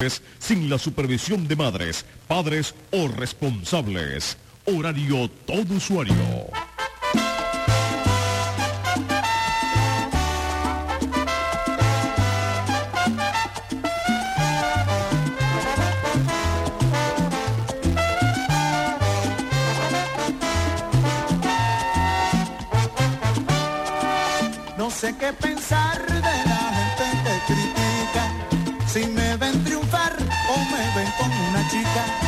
Pues, sin la supervisión de madres, padres o responsables. Horario todo usuario. diga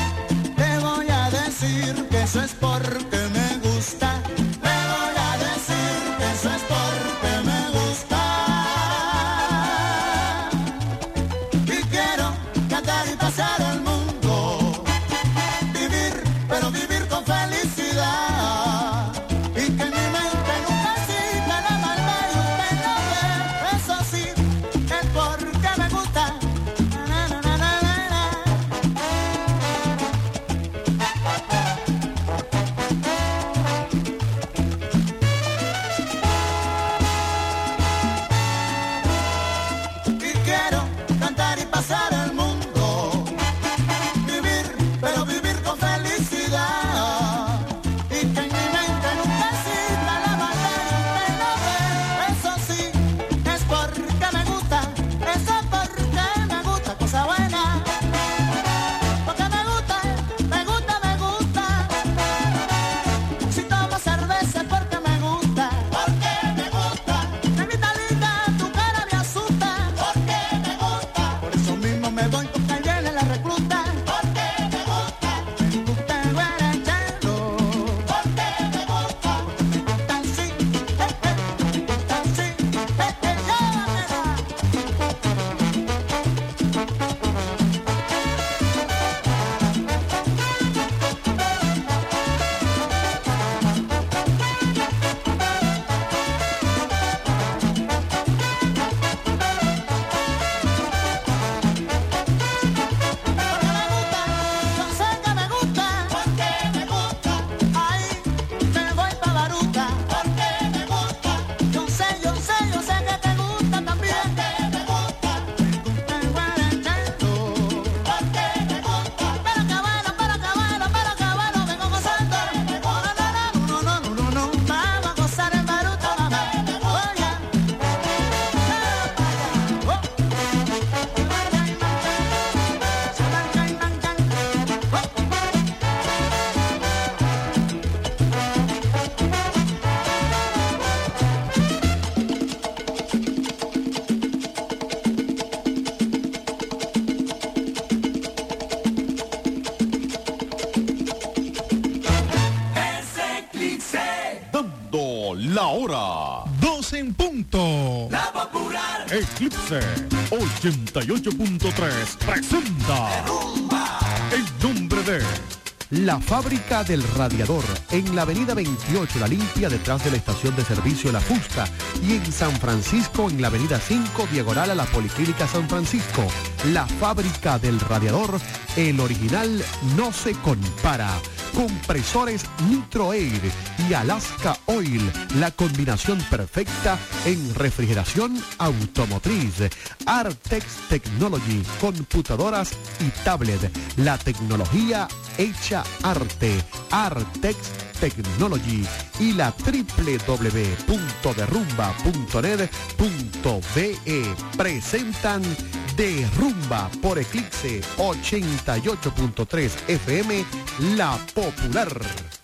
Eclipse 88.3 presenta en nombre de la fábrica del radiador en la avenida 28 La Limpia detrás de la estación de servicio La Fusta y en San Francisco en la avenida 5 diagonal a la Policlínica San Francisco. La fábrica del radiador, el original no se compara. Compresores Nitro Air y Alaska Oil, la combinación perfecta en refrigeración automotriz. Artex Technology, computadoras y tablet, la tecnología hecha arte. Artex Technology y la www.derrumba.net.be presentan Derrumba por Eclipse 88.3 FM La Popular.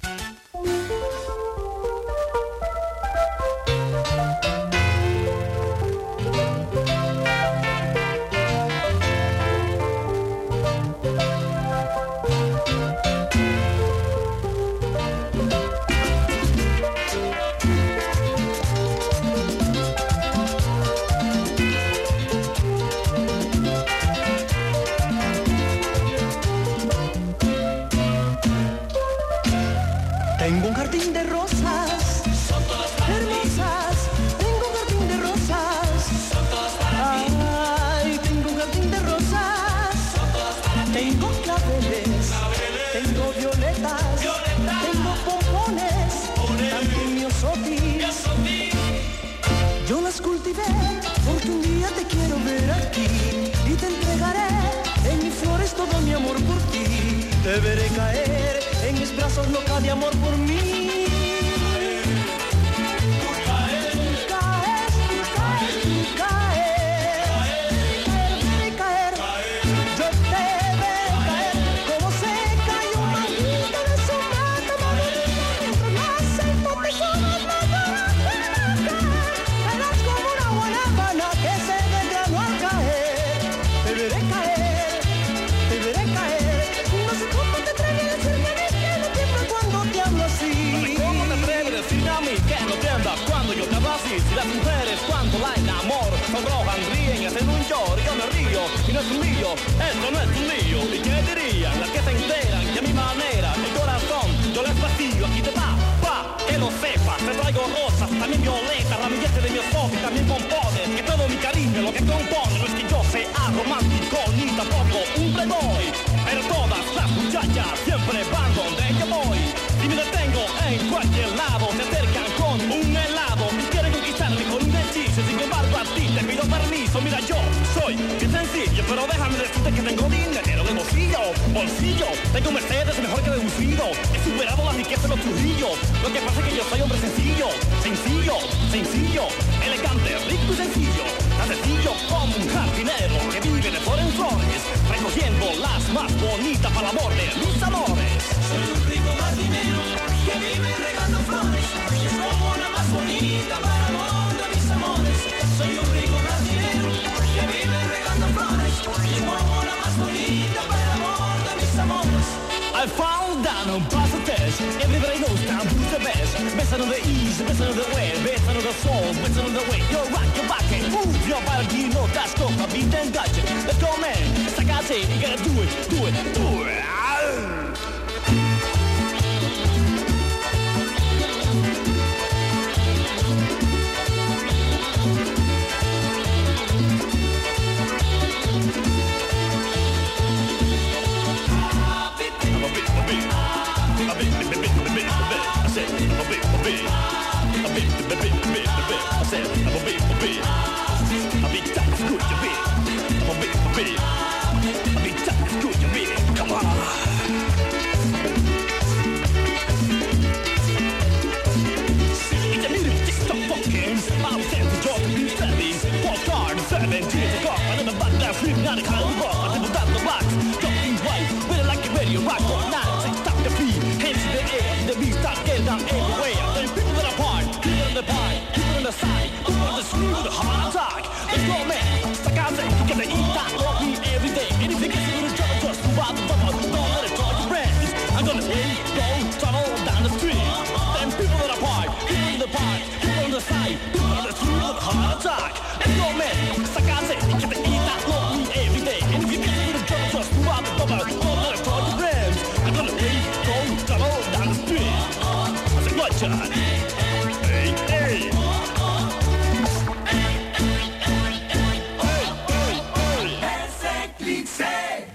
myself. I'm a big, big.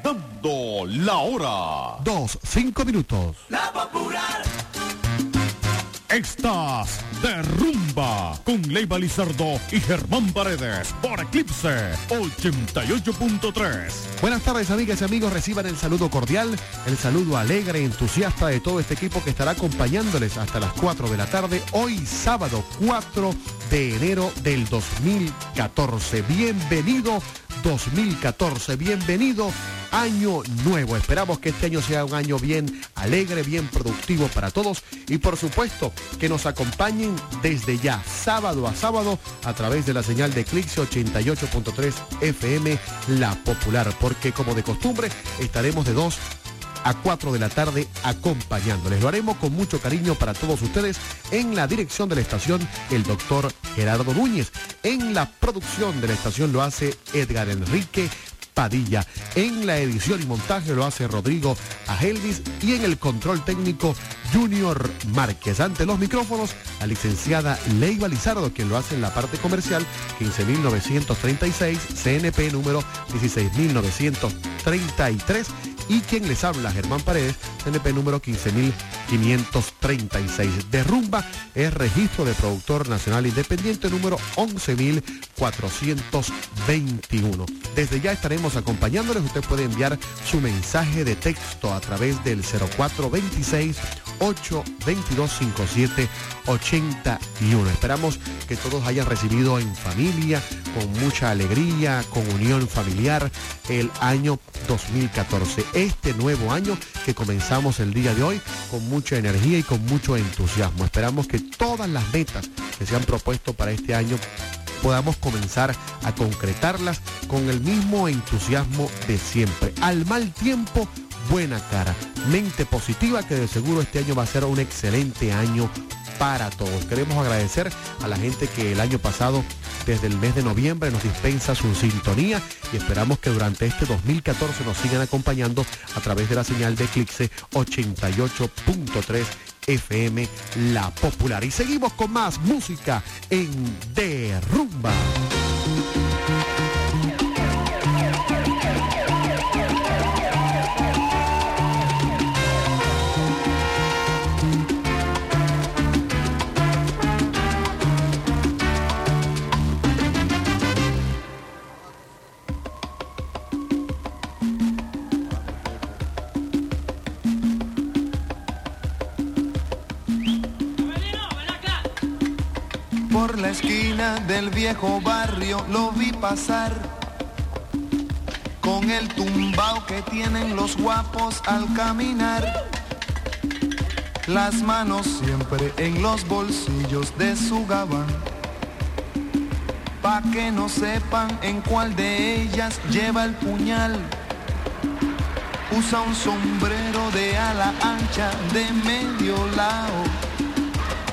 Dando la hora. Dos, cinco minutos. La popular. Estas de con Leiva Lizardo y Germán Paredes, por Eclipse 88.3. Buenas tardes, amigas y amigos. Reciban el saludo cordial, el saludo alegre y entusiasta de todo este equipo que estará acompañándoles hasta las 4 de la tarde, hoy sábado 4 de enero del 2014. Bienvenido 2014, bienvenido año nuevo. Esperamos que este año sea un año bien alegre, bien productivo para todos y por supuesto que nos acompañen desde ya, sábado a sábado, a través de la señal de Clix 88.3 FM La Popular, porque como de costumbre estaremos de 2 a 4 de la tarde acompañándoles. Lo haremos con mucho cariño para todos ustedes en la dirección de la estación el doctor Gerardo Núñez. En la producción de la estación lo hace Edgar Enrique en la edición y montaje lo hace Rodrigo Agelvis y en el control técnico Junior Márquez. Ante los micrófonos, la licenciada Leiva Lizardo, quien lo hace en la parte comercial, 15.936, CNP número 16.933 y quien les habla, Germán Paredes, NP número 15536. Derrumba es registro de productor nacional independiente número 11421. Desde ya estaremos acompañándoles. Usted puede enviar su mensaje de texto a través del 0426 822-5781. Esperamos que todos hayan recibido en familia, con mucha alegría, con unión familiar, el año 2014. Este nuevo año que comenzamos el día de hoy con mucha energía y con mucho entusiasmo. Esperamos que todas las metas que se han propuesto para este año podamos comenzar a concretarlas con el mismo entusiasmo de siempre. Al mal tiempo, buena cara. Mente positiva que de seguro este año va a ser un excelente año para todos. Queremos agradecer a la gente que el año pasado, desde el mes de noviembre, nos dispensa su sintonía y esperamos que durante este 2014 nos sigan acompañando a través de la señal de Eclipse 88.3 FM La Popular. Y seguimos con más música en Derrumba. Esquina del viejo barrio lo vi pasar con el tumbao que tienen los guapos al caminar. Las manos siempre en los bolsillos de su gabán. Pa' que no sepan en cuál de ellas lleva el puñal. Usa un sombrero de ala ancha de medio lado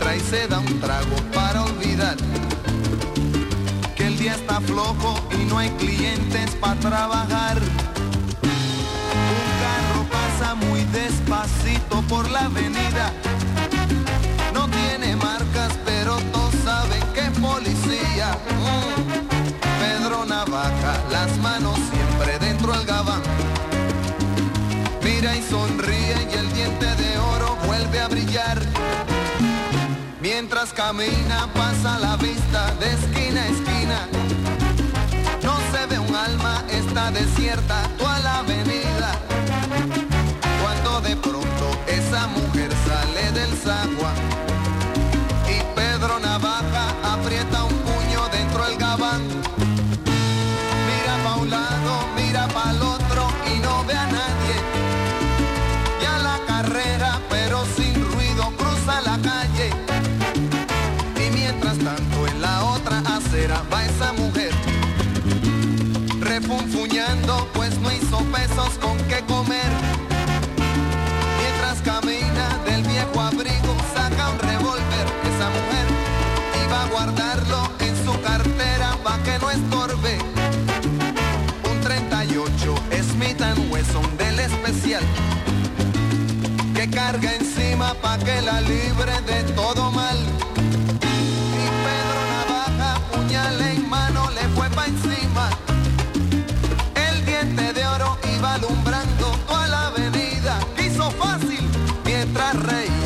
entra y se da un trago para olvidar que el día está flojo y no hay clientes para trabajar. Un carro pasa muy despacito por la avenida, camina pasa la vista de esquina a esquina. No se ve un alma, está desierta toda la avenida. Cuando de pronto esa mujer sale del sagua hizo pesos con qué comer. Mientras camina del viejo abrigo, saca un revólver esa mujer. Y va a guardarlo en su cartera pa' que no estorbe. Un 38 Smith Wesson del especial que carga encima pa' que la libre de todo mal. Fácil mientras reía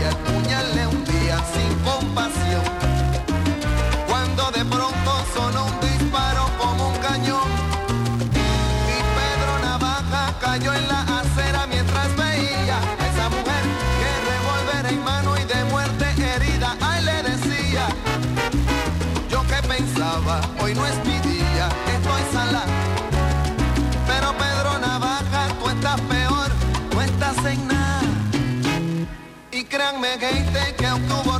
Y créanme, gente, que aunque hubo ruido,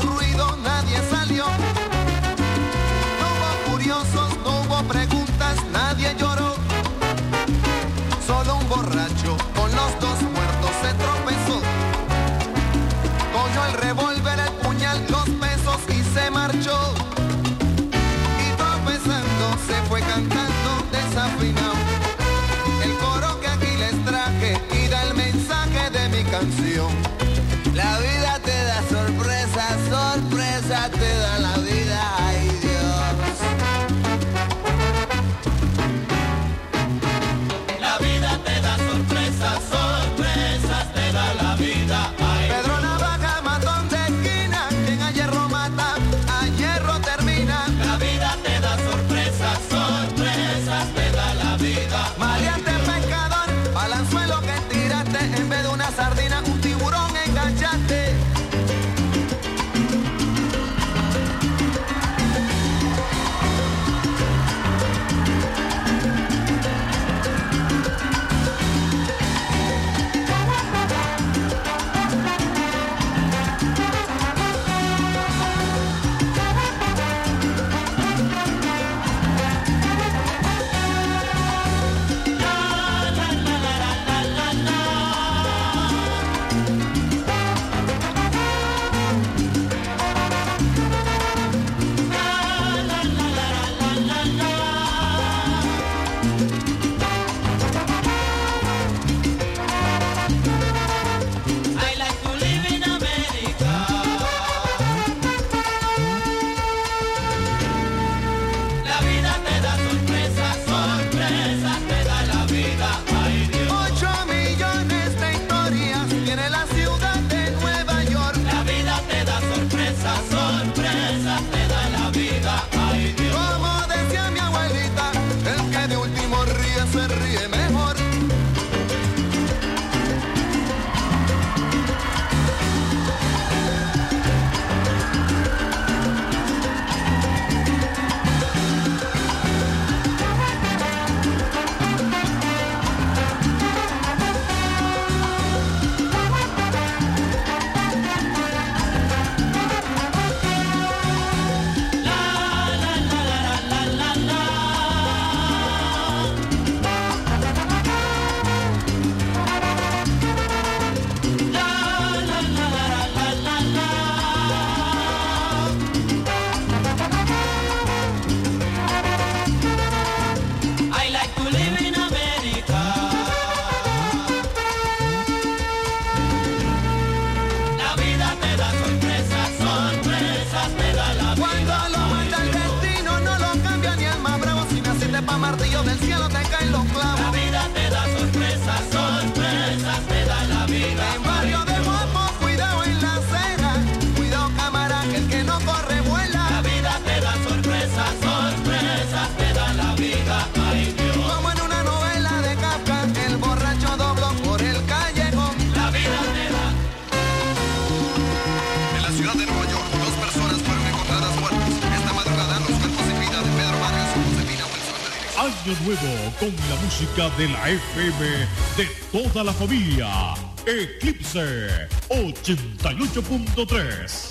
música de la FM de toda la familia. Eclipse 88.3.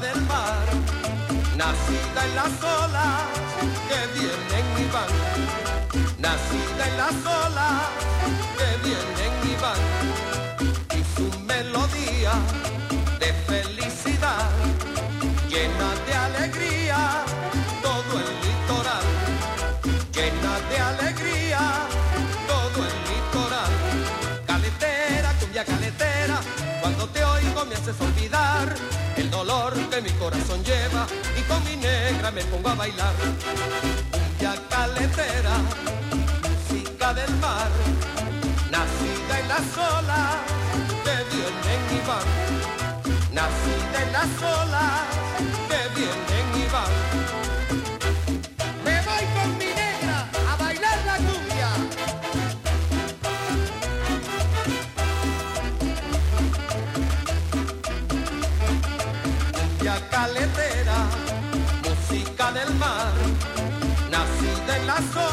del mar, nacida en las olas que vienen y van, nacida en las olas que vienen y van, y su melodía con mi negra me pongo a bailar. Cumbia caletera, música del mar, nacida en las olas que vienen y van. Nacida en las olas que vienen Pedazo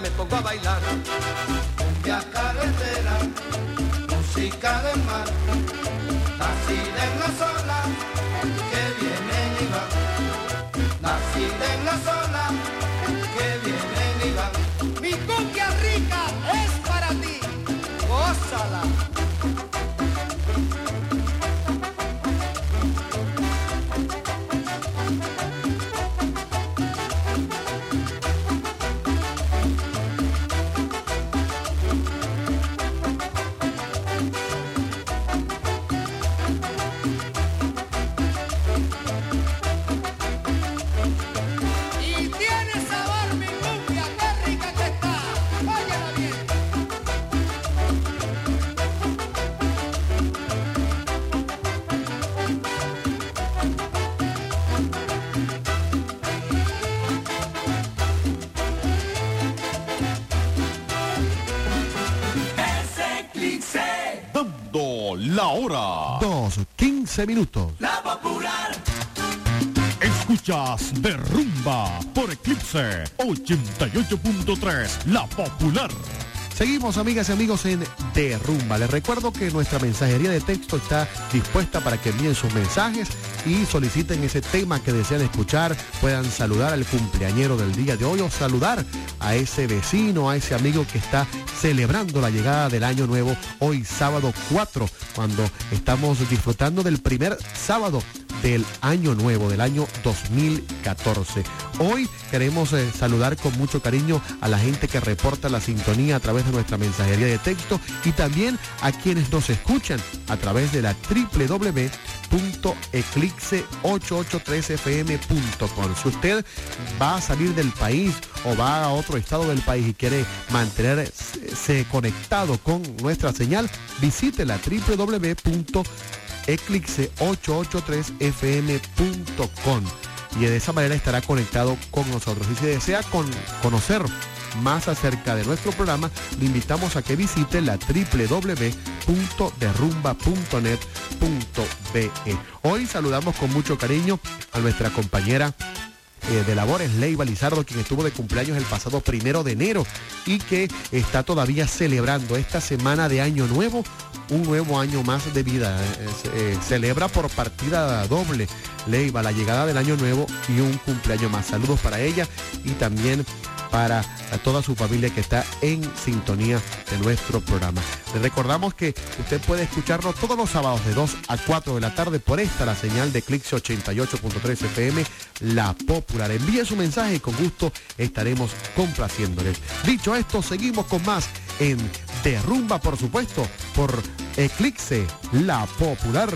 me pongo a bailar. La hora. Dos, 15 minutos. Escuchas de Rumba por Eclipse 88.3, La Popular. Seguimos amigas y amigos en Derrumba. Les recuerdo que nuestra mensajería de texto está dispuesta para que envíen sus mensajes y soliciten ese tema que desean escuchar. Puedan saludar al cumpleañero del día de hoy o saludar a ese vecino, a ese amigo que está celebrando la llegada del año nuevo hoy sábado 4, cuando estamos disfrutando del primer sábado del año nuevo, del año 2014. Hoy queremos eh, saludar con mucho cariño a la gente que reporta la sintonía a través de nuestra mensajería de texto y también a quienes nos escuchan a través de la www.eclipse883fm.com. Si usted va a salir del país o va a otro estado del país y quiere mantenerse conectado con nuestra señal, visite la www eclipse883fm.com y de esa manera estará conectado con nosotros. Y si desea con- conocer más acerca de nuestro programa, le invitamos a que visite la www.derrumba.net.be. Hoy saludamos con mucho cariño a nuestra compañera eh, de labores, Leiva Lizardo, quien estuvo de cumpleaños el pasado primero de enero y que está todavía celebrando esta semana de año nuevo, un nuevo año más de vida. Eh, eh, celebra por partida doble Leiva la llegada del año nuevo y un cumpleaños más. Saludos para ella y también para toda su familia que está en sintonía de nuestro programa. Le recordamos que usted puede escucharnos todos los sábados de 2 a 4 de la tarde por esta, la señal de Clix 88.3 FM, La Popular. Envíe su mensaje y con gusto estaremos complaciéndoles. Dicho esto, seguimos con más en Derrumba, por supuesto, por Eclipse, La Popular.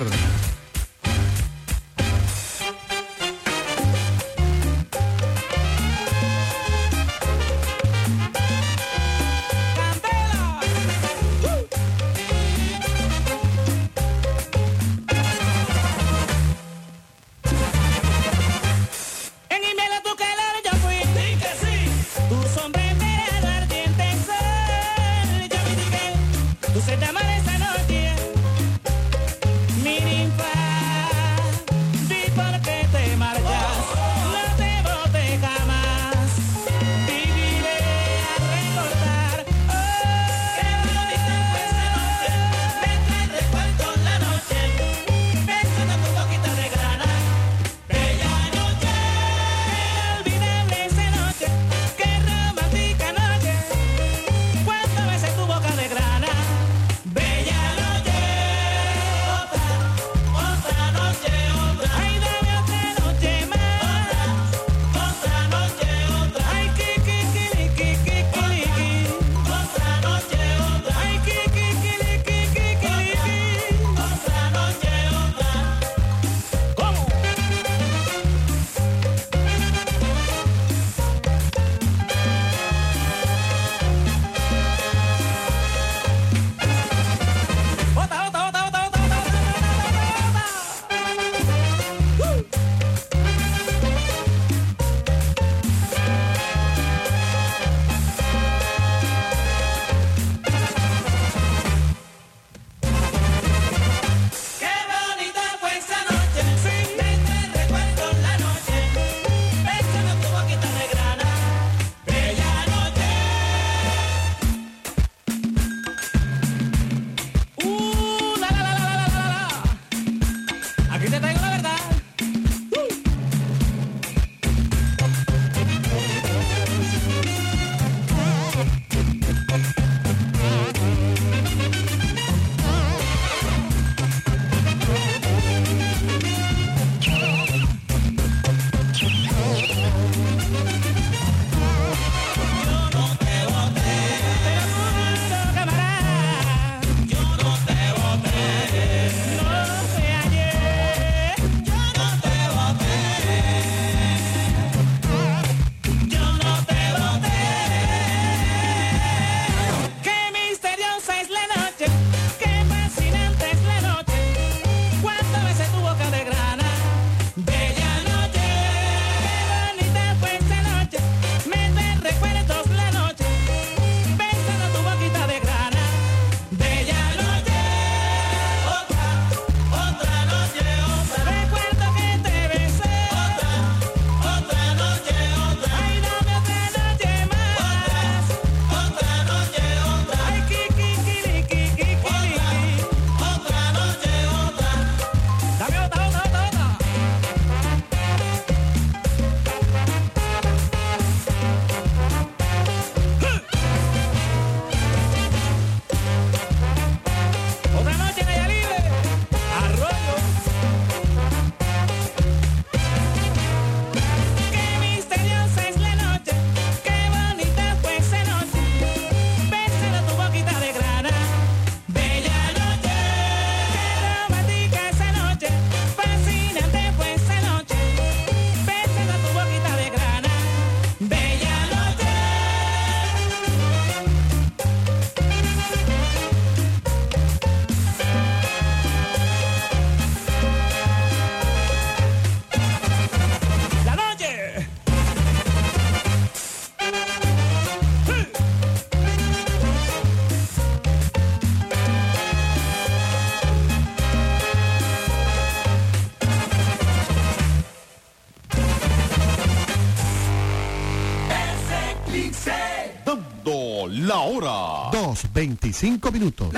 Hora. 2.25 minutos.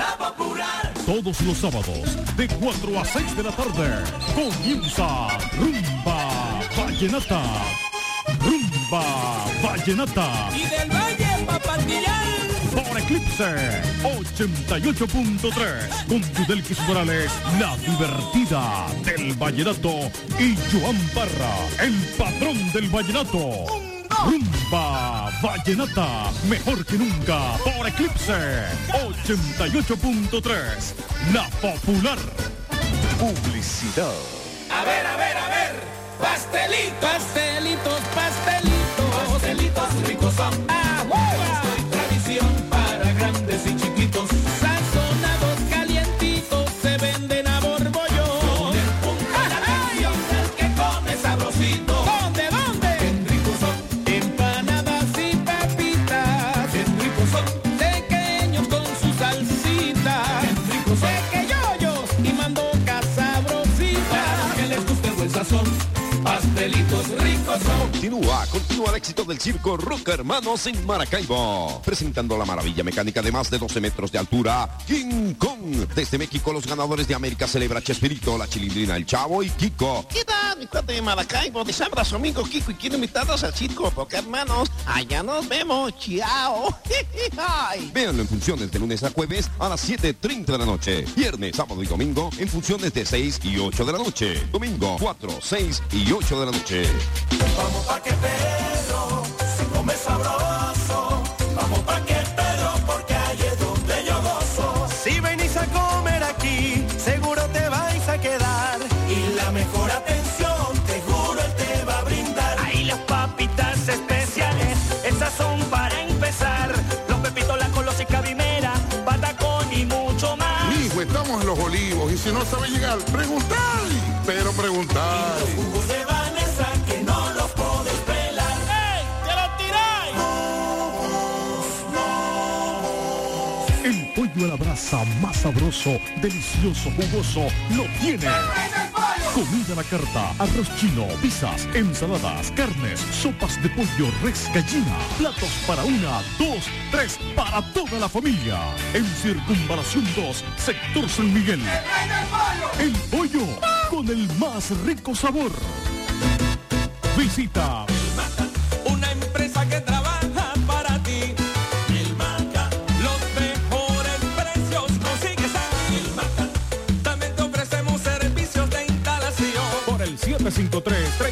Todos los sábados, de 4 a 6 de la tarde, comienza Rumba Vallenata. Rumba Vallenata. Y del Valle Papandillán. Por Eclipse 88.3 con Yudelquis Morales, la divertida del vallenato y Joan Parra, el patrón del vallenato. Rumba Vallenata, mejor que nunca por Eclipse 88.3, la popular. Publicidad. A ver, a ver, a ver. Pastelitos, pastelitos, pastelitos. Pastelitos ricos son. El éxito del circo Rock Hermanos en Maracaibo. Presentando la maravilla mecánica de más de 12 metros de altura, King Kong. Desde México, los ganadores de América celebra Chespirito, la Chilindrina, el Chavo y Kiko. ¿Qué tal, mi cuate de Maracaibo? Les habla su amigo Kiko y quiero invitarlos al circo, porque hermanos, allá nos vemos. Chao. Véanlo en funciones de lunes a jueves a las 7.30 de la noche. Viernes, sábado y domingo en funciones de 6 y 8 de la noche. Domingo 4, 6 y 8 de la noche. Vamos pa' que si no sabe llegar, preguntar. Pero preguntar. Jugos de Vanessa que no los podés pelar. ¡Ey! ¡Te lo tiráis! El pollo a la brasa más sabroso, delicioso, jugoso, lo tiene. Comida a la carta, arroz chino, pizzas, ensaladas, carnes, sopas de pollo, res, gallina, platos para una, dos, tres, para toda la familia. En Circunvalación 2, Sector San Miguel. El pollo con el más rico sabor. Visita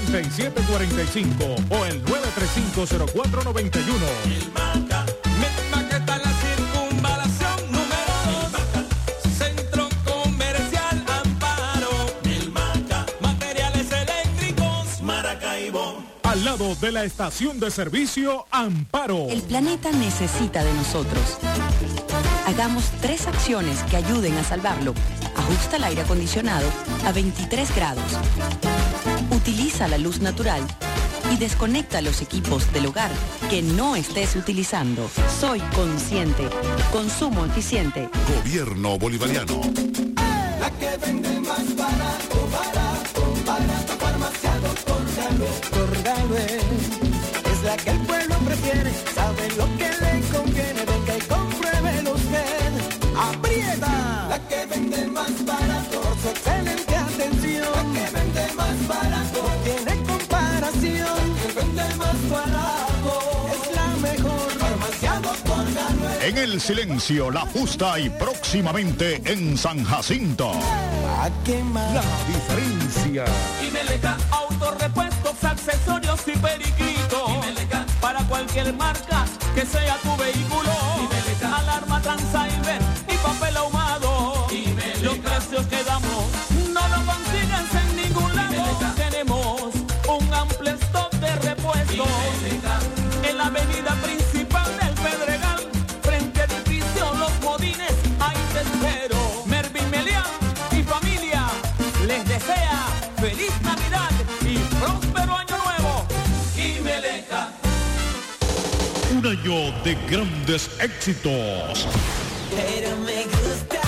753-3745 o el 935-0491. Ilmaca, misma que está la circunvalación número 2. Centro Comercial Amparo. Ilmaca, materiales eléctricos Maracaibo. Al lado de la estación de servicio Amparo. El planeta necesita de nosotros. Hagamos tres acciones que ayuden a salvarlo. Ajusta el aire acondicionado a 23 grados. Utiliza la luz natural y desconecta los equipos del hogar que no estés utilizando. Soy consciente. Consumo eficiente. Gobierno bolivariano. La que vende más barato, barato, barato, farmacia Doctor Galo. Doctor Galo es la que el pueblo prefiere, sabe lo que le conviene, venga y compruébelo usted. Aprieta. Que vende más barato, por su excelente atención. La que vende más barato, no tiene comparación. La que vende más barato, es la mejor. Farmacia Doctor Galo. En el silencio, la justa y próximamente en San Jacinto. La diferencia. Y Meleca, autorrepuestos, accesorios y periquitos. Para cualquier marca que sea tu vehículo. Feliz Navidad y próspero año nuevo. Y Meleca. Un año de grandes éxitos. Pero me gusta,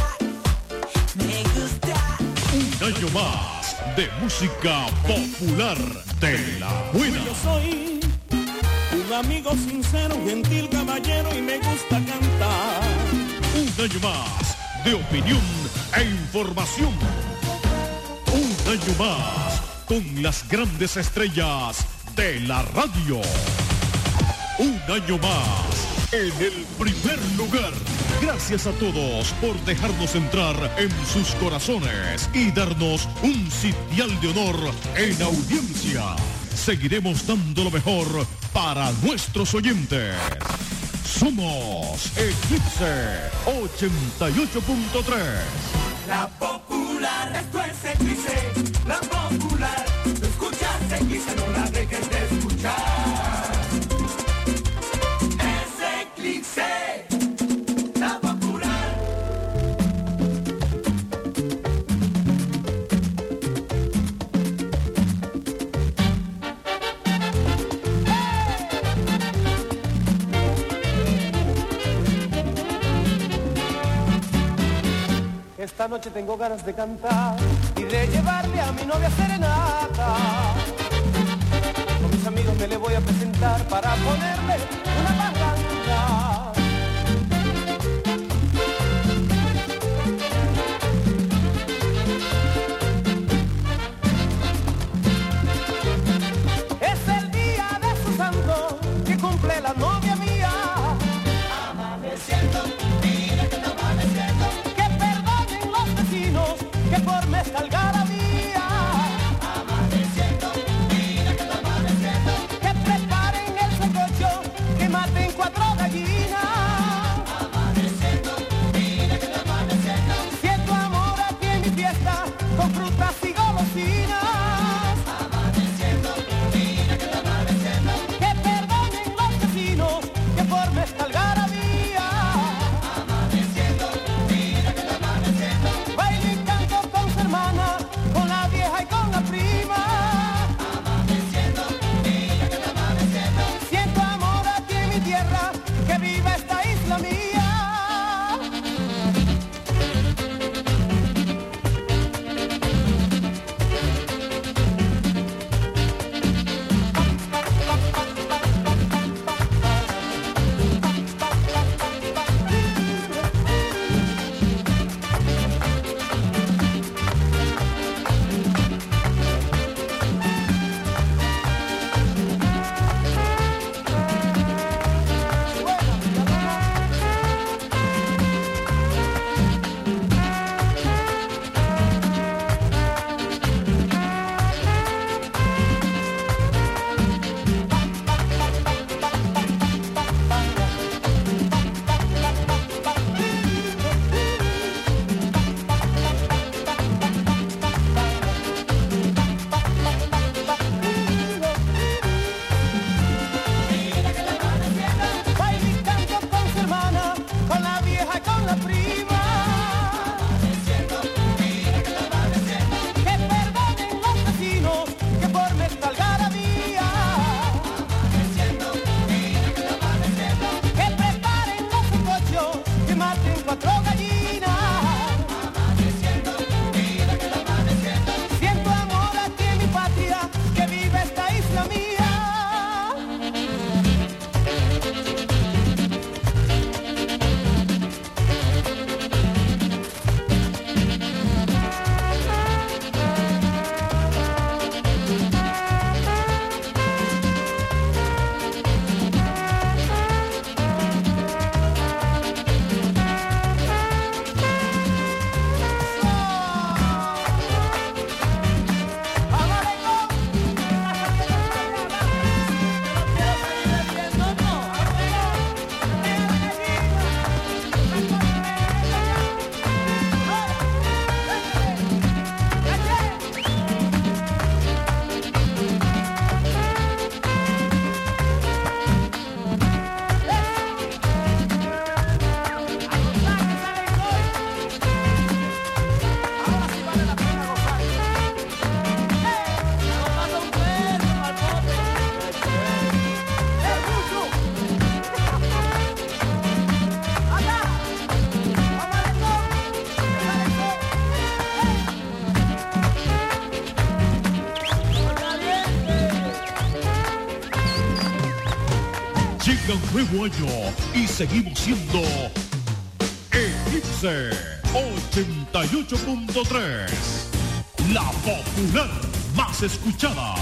me gusta. Un año más de música popular de la buena. Yo soy un amigo sincero, gentil caballero y me gusta cantar. Un año más de opinión e información. Año más con las grandes estrellas de la radio. Un año más en el primer lugar. Gracias a todos por dejarnos entrar en sus corazones y darnos un sitial de honor en audiencia. Seguiremos dando lo mejor para nuestros oyentes. Somos Eclipse 88.3. La popular, es Esta noche tengo ganas de cantar y de llevarle a mi novia serenata. Con mis amigos me le voy a presentar para ponerle seguimos siendo Eclipse 88.3. La popular más escuchada.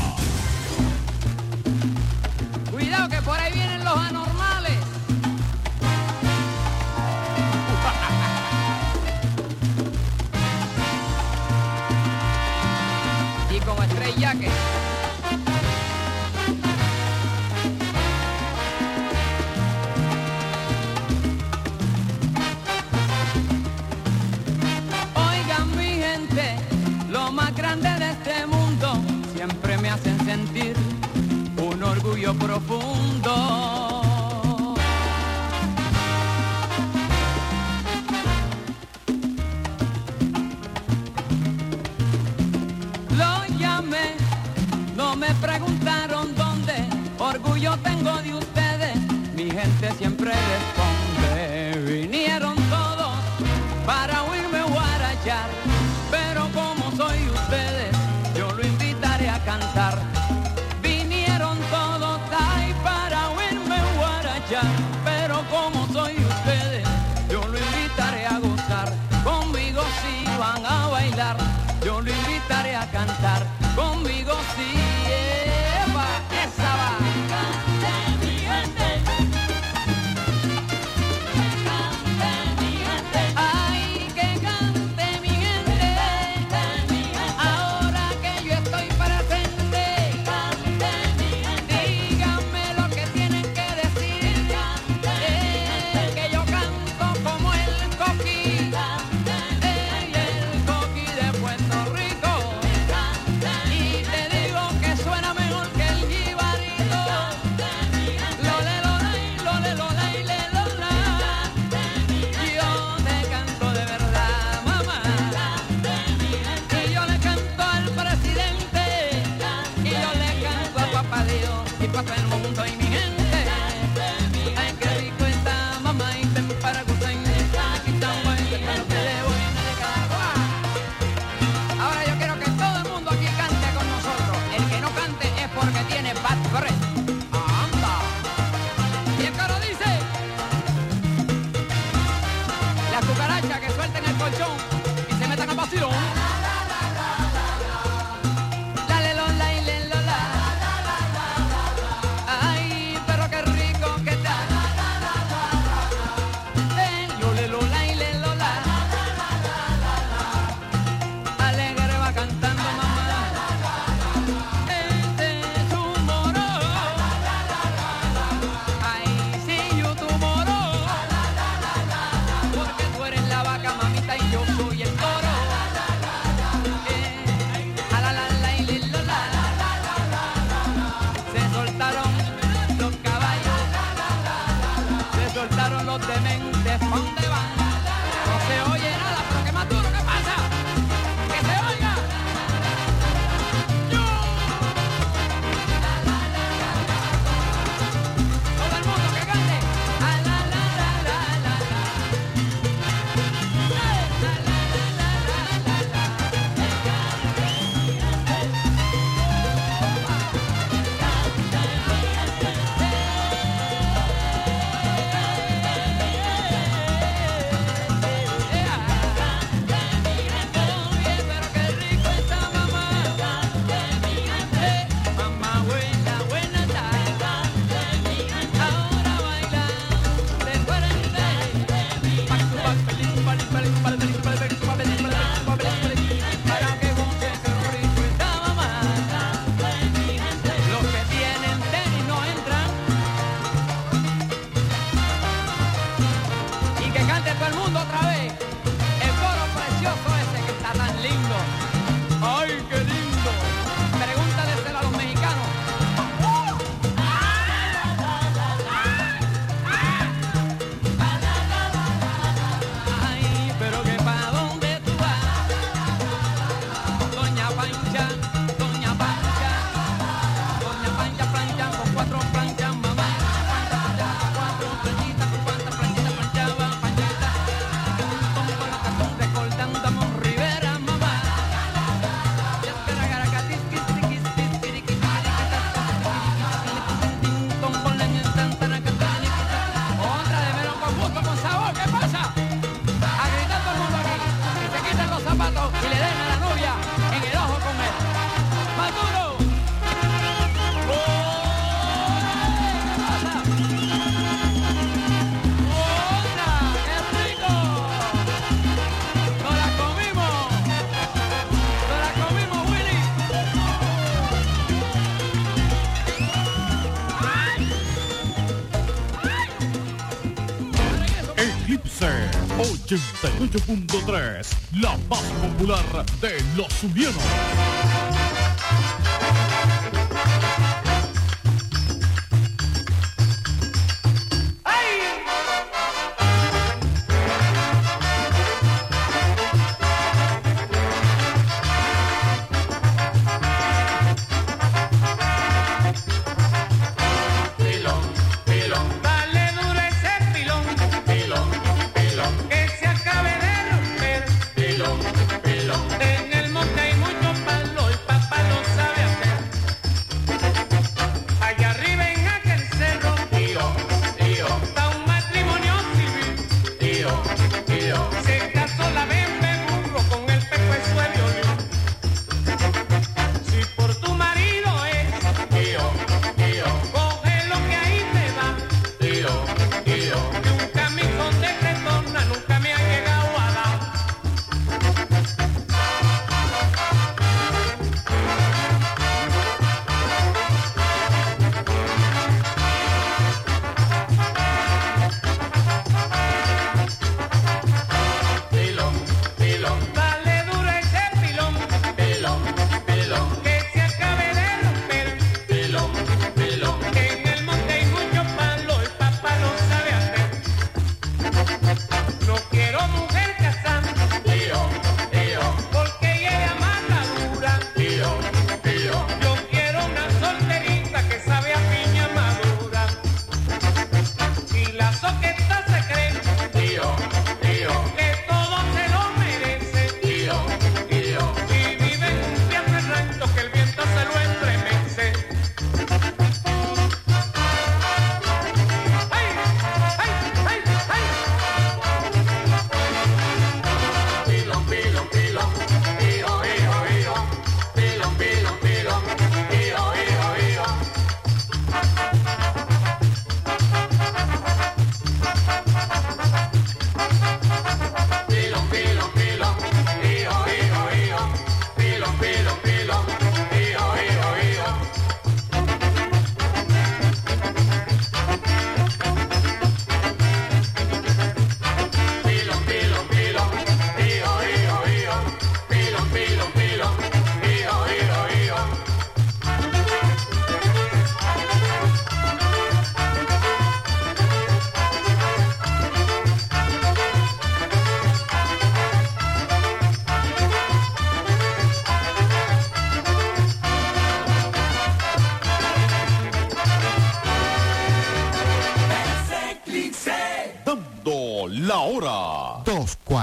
88.3, la más popular de los zulianos.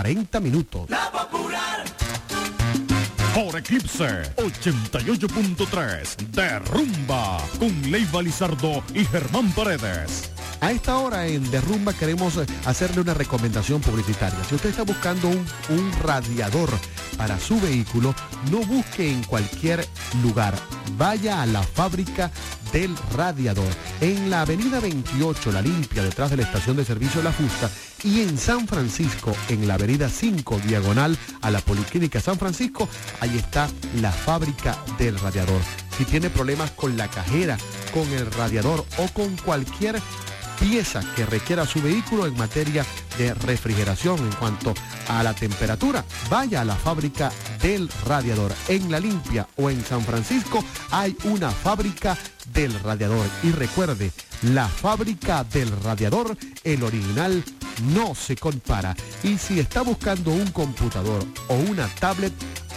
2.40 minutos. Por Eclipse 88.3 de Rumba con Leiva Lizardo y Germán Paredes. A esta hora en Derrumba queremos eh, hacerle una recomendación publicitaria. Si usted está buscando un, un radiador para su vehículo, no busque en cualquier lugar. Vaya a la fábrica del radiador. En la avenida 28, La Limpia, detrás de la estación de servicio La Fusta, y en San Francisco, en la avenida 5, diagonal a la Policlínica San Francisco, ahí está la fábrica del radiador. Si tiene problemas con la cajera, con el radiador o con cualquier pieza que requiera su vehículo en materia de refrigeración en cuanto a la temperatura, vaya a la fábrica del radiador. En La Limpia o en San Francisco hay una fábrica del radiador. Y recuerde, la fábrica del radiador, el original, no se compara. Y si está buscando un computador o una tablet,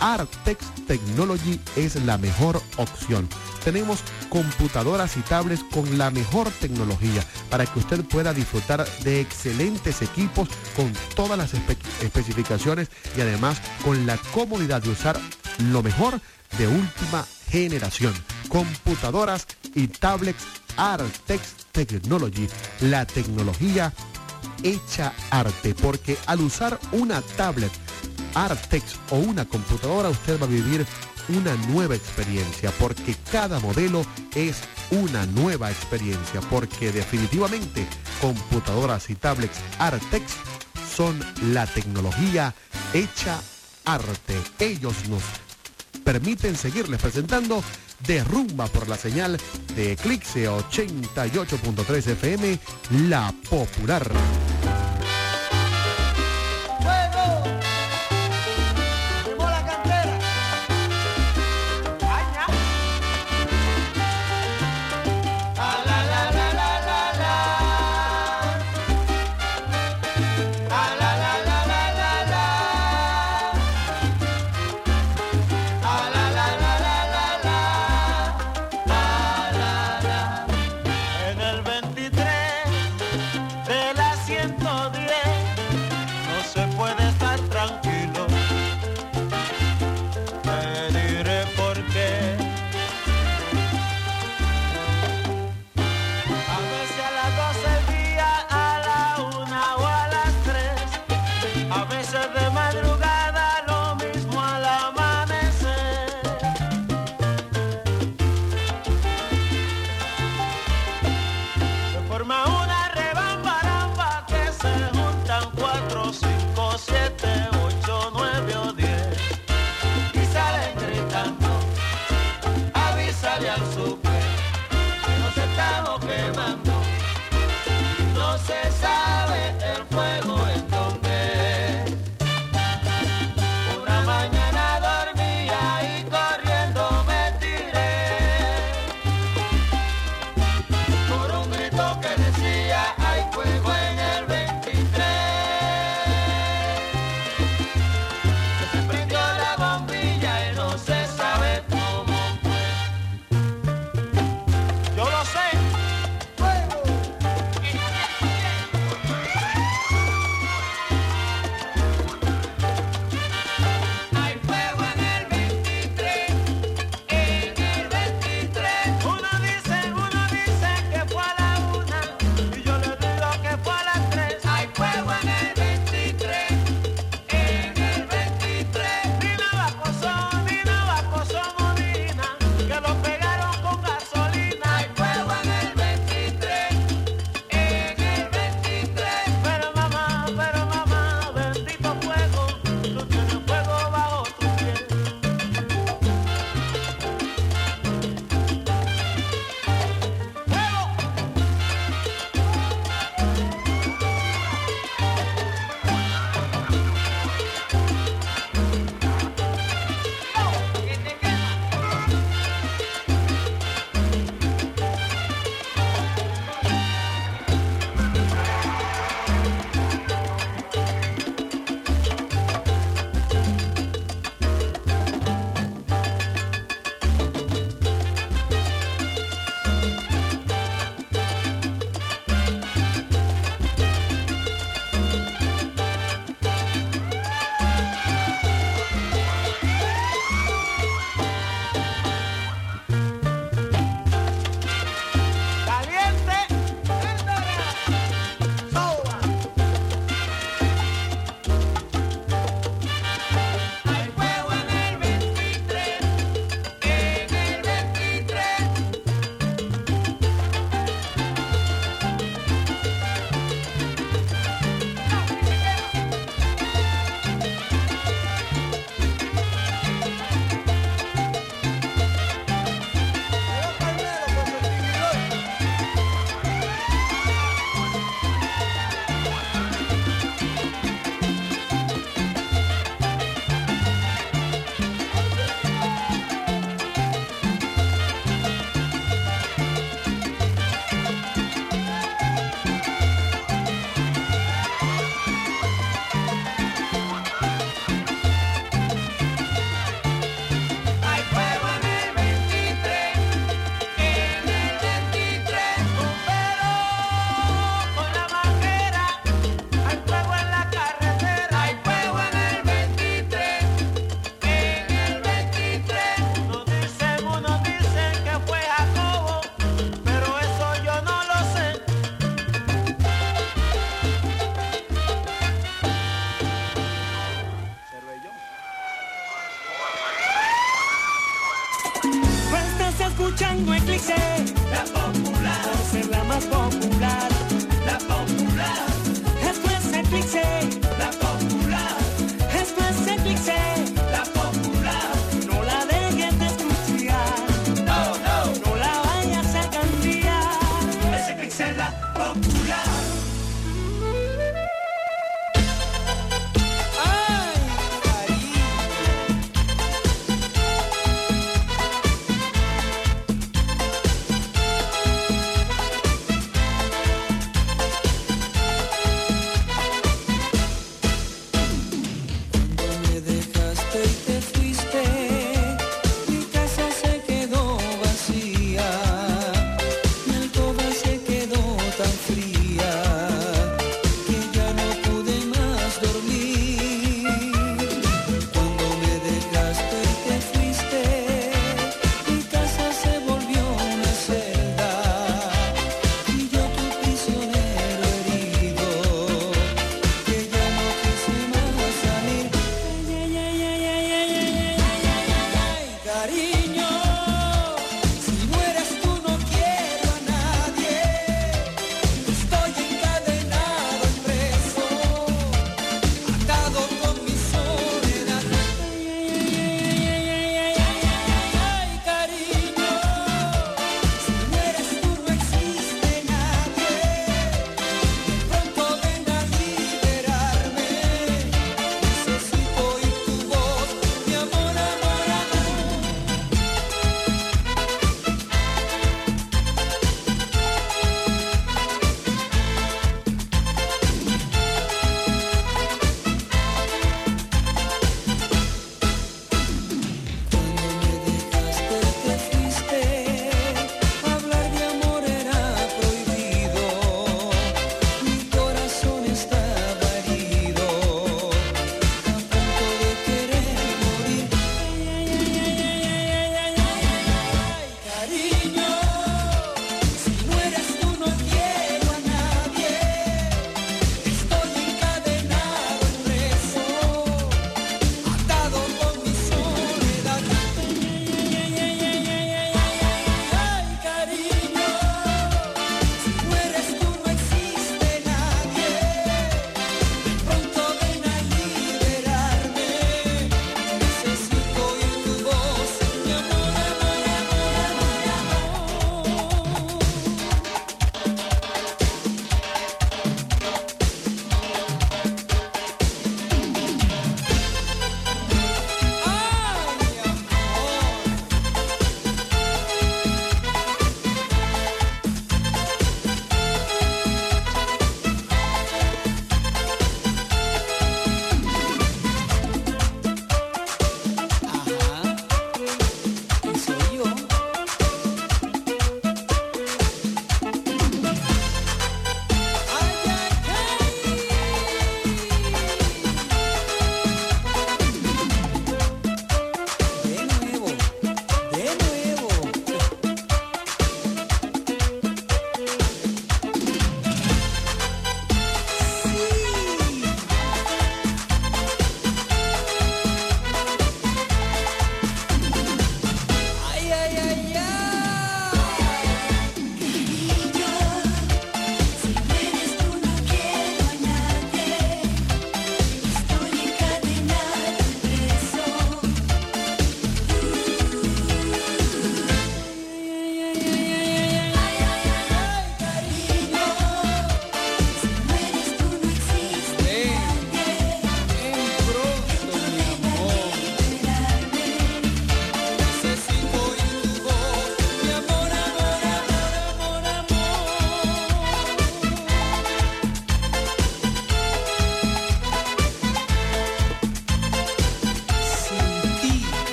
Artex Technology es la mejor opción. Tenemos computadoras y tablets con la mejor tecnología para que usted pueda disfrutar de excelentes equipos con todas las espe- especificaciones y además con la comodidad de usar lo mejor de última generación. Computadoras y tablets Artex Technology, la tecnología hecha arte, porque al usar una tablet Artex o una computadora usted va a vivir una nueva experiencia, porque cada modelo es una nueva experiencia, porque definitivamente computadoras y tablets Artex son la tecnología hecha arte. Ellos nos permiten seguirles presentando de rumba por la señal de Eclipse 88.3 FM, la popular.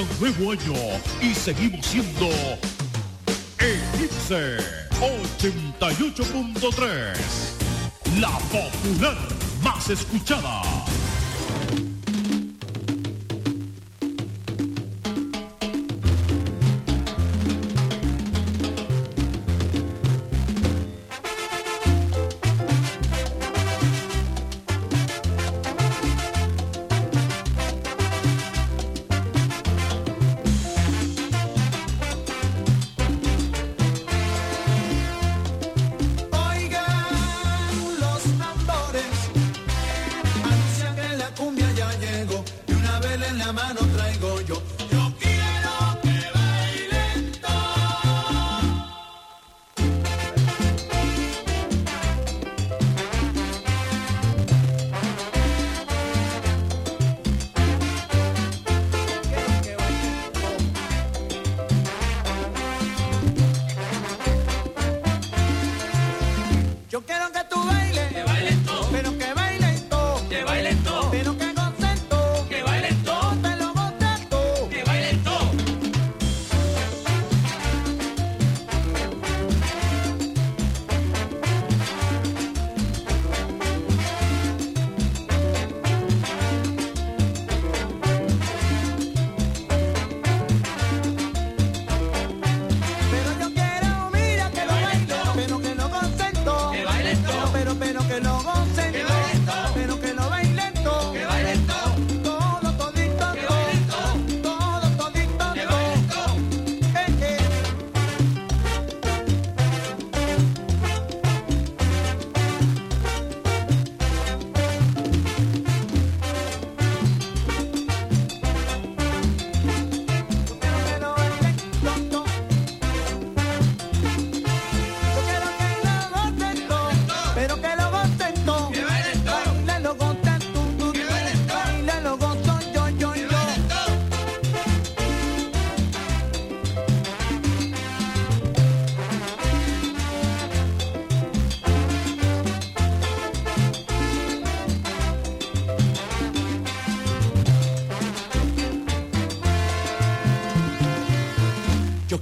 un nuevo año y seguimos siendo Eclipse 88.3, la popular más escuchada.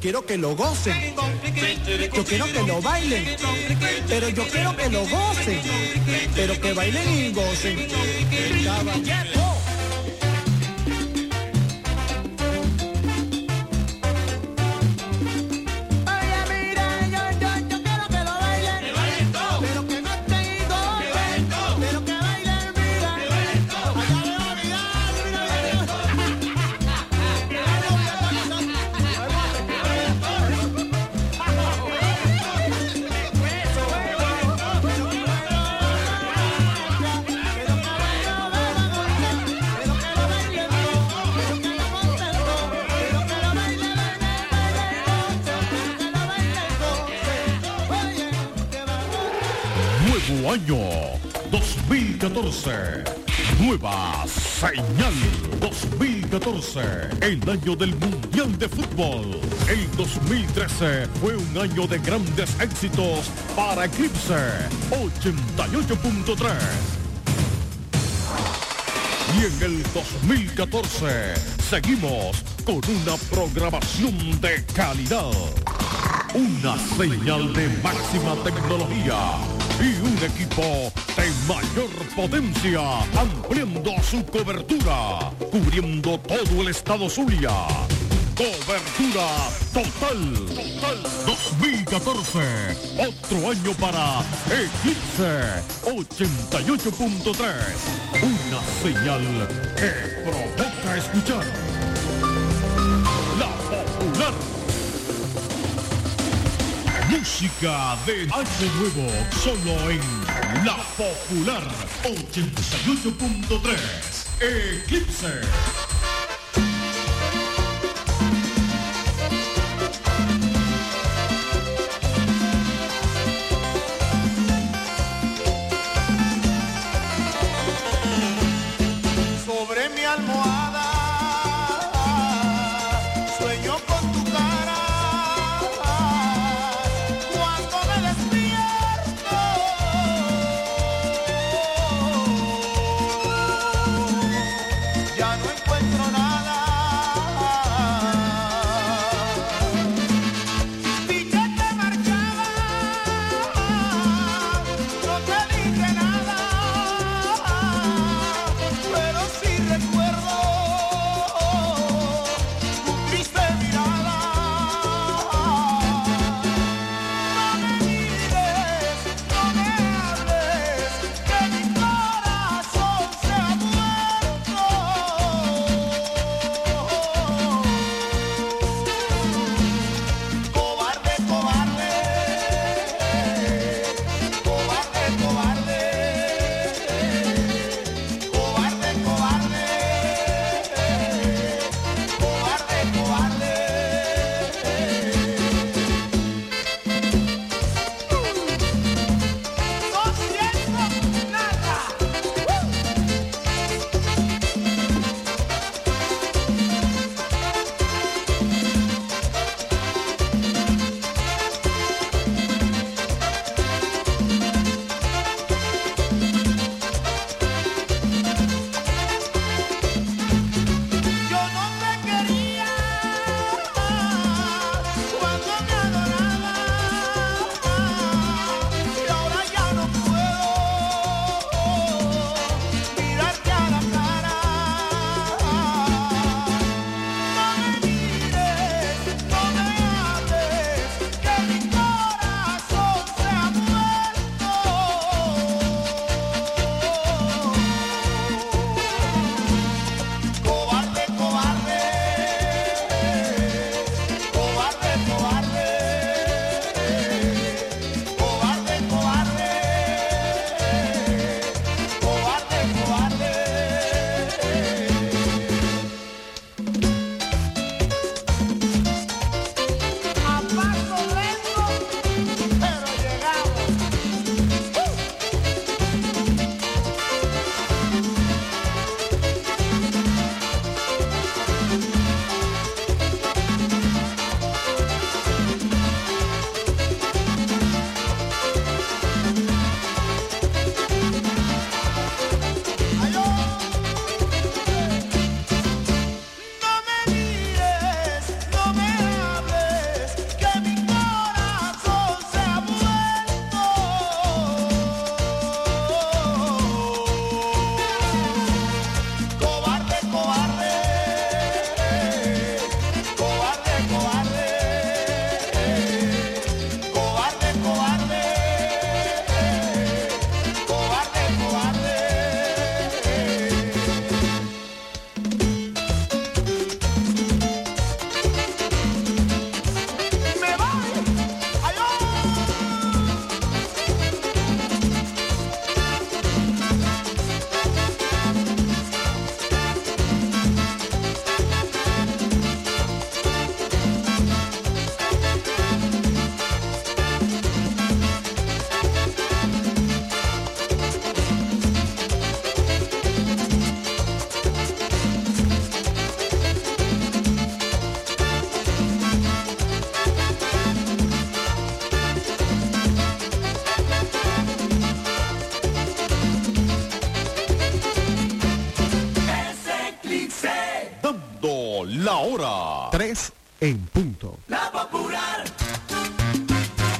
Quiero que lo gocen, yo quiero que lo bailen, pero yo quiero que lo gocen, pero que bailen y gocen. 2014. El año del Mundial de Fútbol. El 2013 fue un año de grandes éxitos para Eclipse 88.3. Y en el 2014 seguimos con una programación de calidad. Una señal de máxima tecnología y un equipo de mayor potencia ampliando su cobertura, cubriendo todo el estado Zulia. Cobertura total. Total 2014. Otro año para Eclipse 88.3. Una señal que provoca escuchar. La popular. Música de Año Nuevo, solo en La Popular 88.3. Eclipse.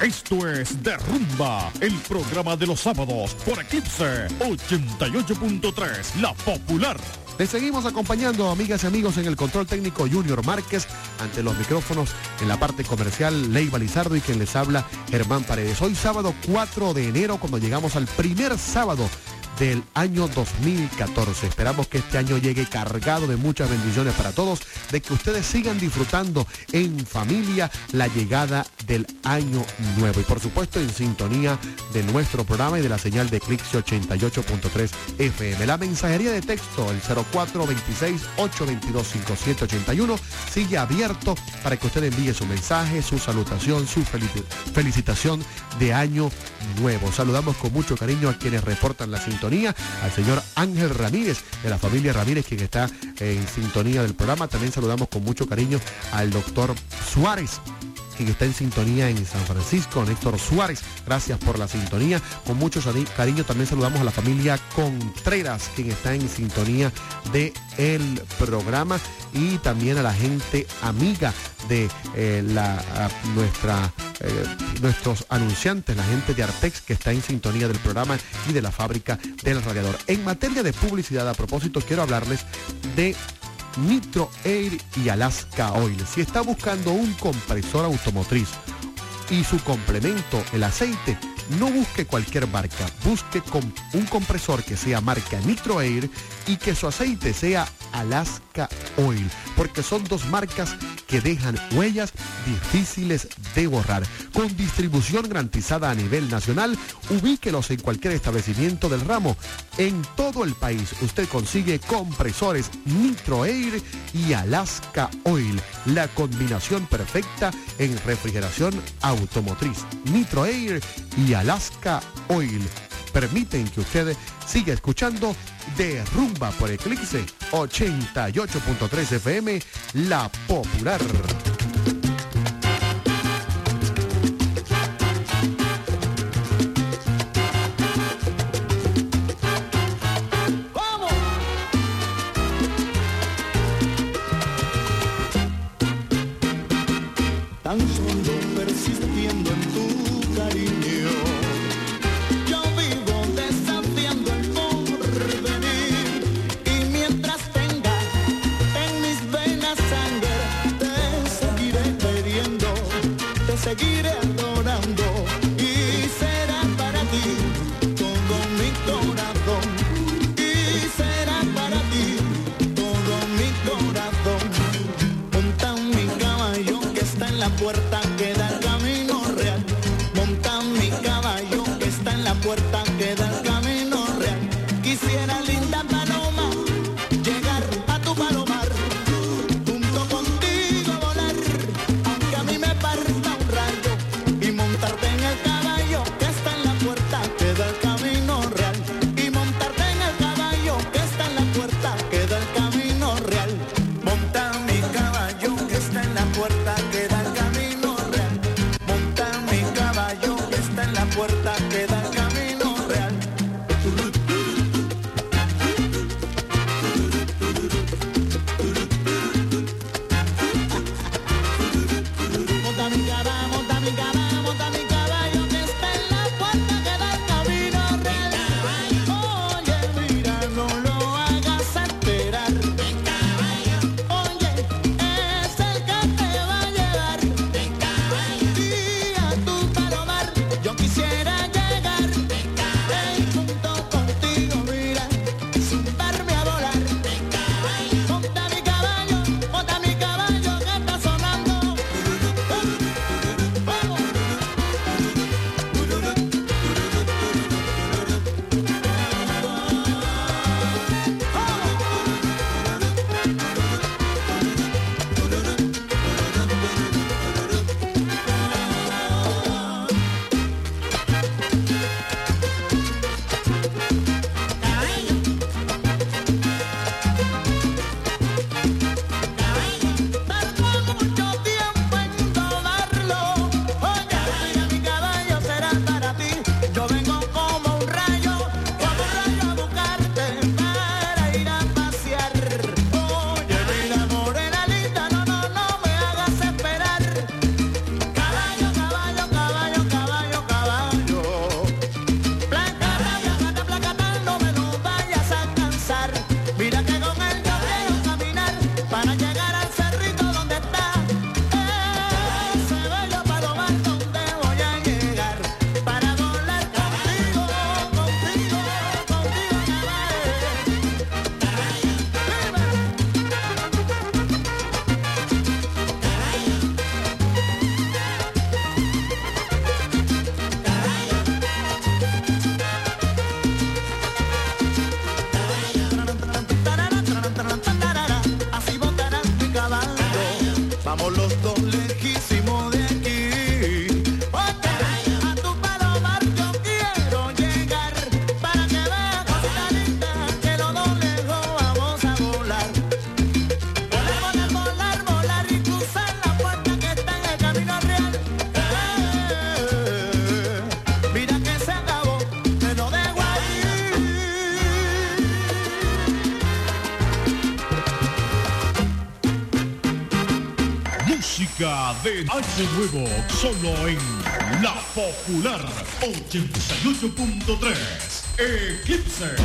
Esto es Derrumba, el programa de los sábados por Eclipse 88.3, La Popular. Les seguimos acompañando, amigas y amigos, en el control técnico Junior Márquez, ante los micrófonos en la parte comercial, Leiva Lizardo y quien les habla, Germán Paredes. Hoy sábado 4 de enero, cuando llegamos al primer sábado del año 2014. Esperamos que este año llegue cargado de muchas bendiciones para todos, de que ustedes sigan disfrutando en familia la llegada del año nuevo y por supuesto en sintonía de nuestro programa y de la señal de Clixi 88.3 FM. La mensajería de texto, el 0426-822-5781, sigue abierto para que usted envíe su mensaje, su salutación, su felici- felicitación de año nuevo. Saludamos con mucho cariño a quienes reportan la sintonía, al señor Ángel Ramírez de la familia Ramírez, quien está en sintonía del programa. También saludamos con mucho cariño al doctor Suárez quien está en sintonía en San Francisco, Néstor Suárez, gracias por la sintonía. Con mucho cariño también saludamos a la familia Contreras, quien está en sintonía de el programa y también a la gente amiga de eh, la, nuestra, eh, nuestros anunciantes, la gente de Artex que está en sintonía del programa y de la fábrica del radiador. En materia de publicidad, a propósito, quiero hablarles de Nitro Air y Alaska Oil. Si está buscando un compresor automotriz y su complemento, el aceite, no busque cualquier marca, busque com- un compresor que sea marca Nitro Air y que su aceite sea Alaska Oil, porque son dos marcas que dejan huellas difíciles de borrar. Con distribución garantizada a nivel nacional, ubíquelos en cualquier establecimiento del ramo. En todo el país usted consigue compresores Nitro Air y Alaska Oil, la combinación perfecta en refrigeración automotriz. Nitro Air y Alaska Oil permiten que usted siga escuchando de Rumba por Eclipse 88.3 FM, La Popular. Puerta de Nuevo, solo en La Popular 88.3 Eclipse.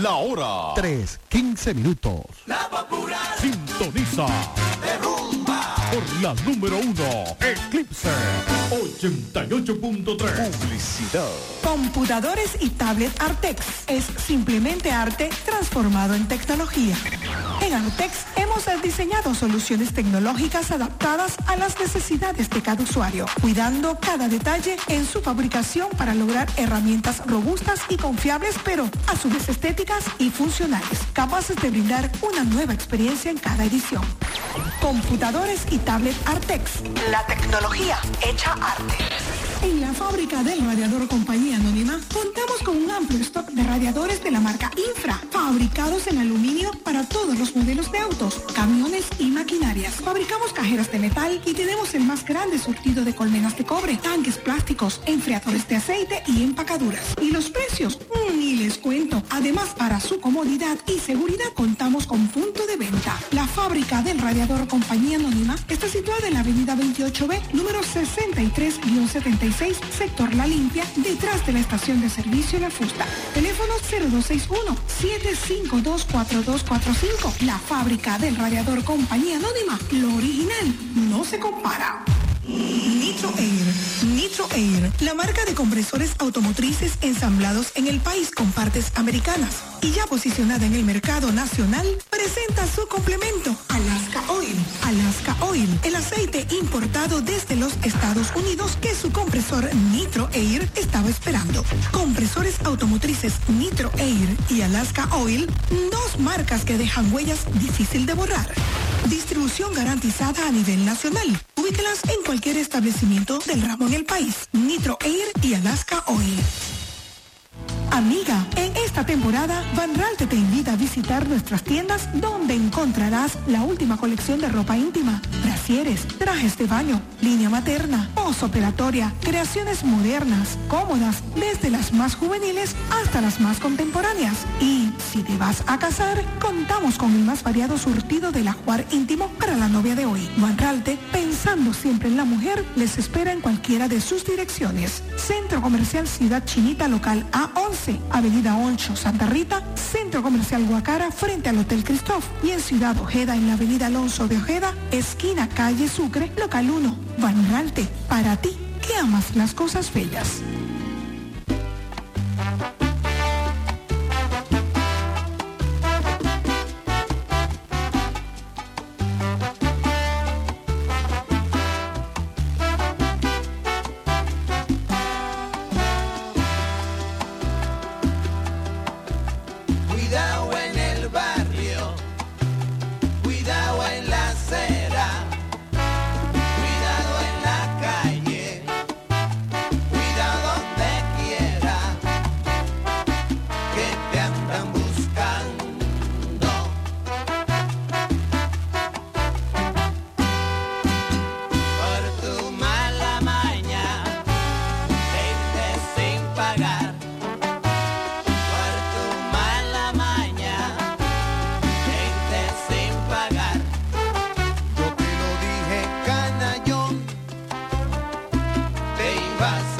La hora 3, 15 minutos. La Popular. Sintoniza por la número uno, Eclipse 88.3. Publicidad. Computadores y tablet Artex es simplemente arte transformado en tecnología. En Artex hemos diseñado soluciones tecnológicas adaptadas a las necesidades de cada usuario, cuidando cada detalle en su fabricación para lograr herramientas robustas y confiables, pero a su vez estéticas y funcionales, capaces de brindar una nueva experiencia en cada edición. Computadores y tablet Artex, la tecnología hecha arte. En la fábrica del radiador Compañía Anónima contamos con un amplio stock de radiadores de la marca Infra, fabricados en aluminio para todos los modelos de autos, camiones y maquinarias. Fabricamos cajeras de metal y tenemos el más grande surtido de colmenas de cobre, tanques plásticos, enfriadores de aceite y empacaduras. ¿Y los precios? Ni les cuento. Además, para su comodidad y seguridad contamos con punto de venta. La fábrica del radiador Compañía Anónima está situada en la avenida 28B, número 63-76, sector La Limpia, detrás de la estación de servicio La Fusta. Teléfono 0261-7524245. La fábrica del radiador Compañía Anónima. Lo original no se compara. Nitro Air. Nitro Air, la marca de compresores automotrices ensamblados en el país con partes americanas y ya posicionada en el mercado nacional, presenta su complemento, Alaska Oil. Alaska Oil, el aceite importado desde los Estados Unidos que su compresor Nitro Air estaba esperando. Compresores automotrices Nitro Air y Alaska Oil, dos marcas que dejan huellas difícil de borrar. Distribución garantizada a nivel nacional. Ubíquelas en cualquier establecimiento del ramo en el país. Nitro Air y Alaska Oil. Amiga, en esta temporada, Van Ralte te invita a visitar nuestras tiendas donde encontrarás la última colección de ropa íntima, brasieres, trajes de baño, línea materna, operatoria, creaciones modernas, cómodas, desde las más juveniles hasta las más contemporáneas. Y si te vas a casar, contamos con el más variado surtido del ajuar íntimo para la novia de hoy. Van Ralte, pensando siempre en la mujer, les espera en cualquiera de sus direcciones. Centro Comercial Ciudad Chinita Local A11, Avenida 8, Santa Rita, Centro Comercial Guacara, frente al Hotel Christoph. Y en Ciudad Ojeda, en la Avenida Alonso de Ojeda, esquina Calle Sucre, Local 1. Van para ti, que amas las cosas bellas. Te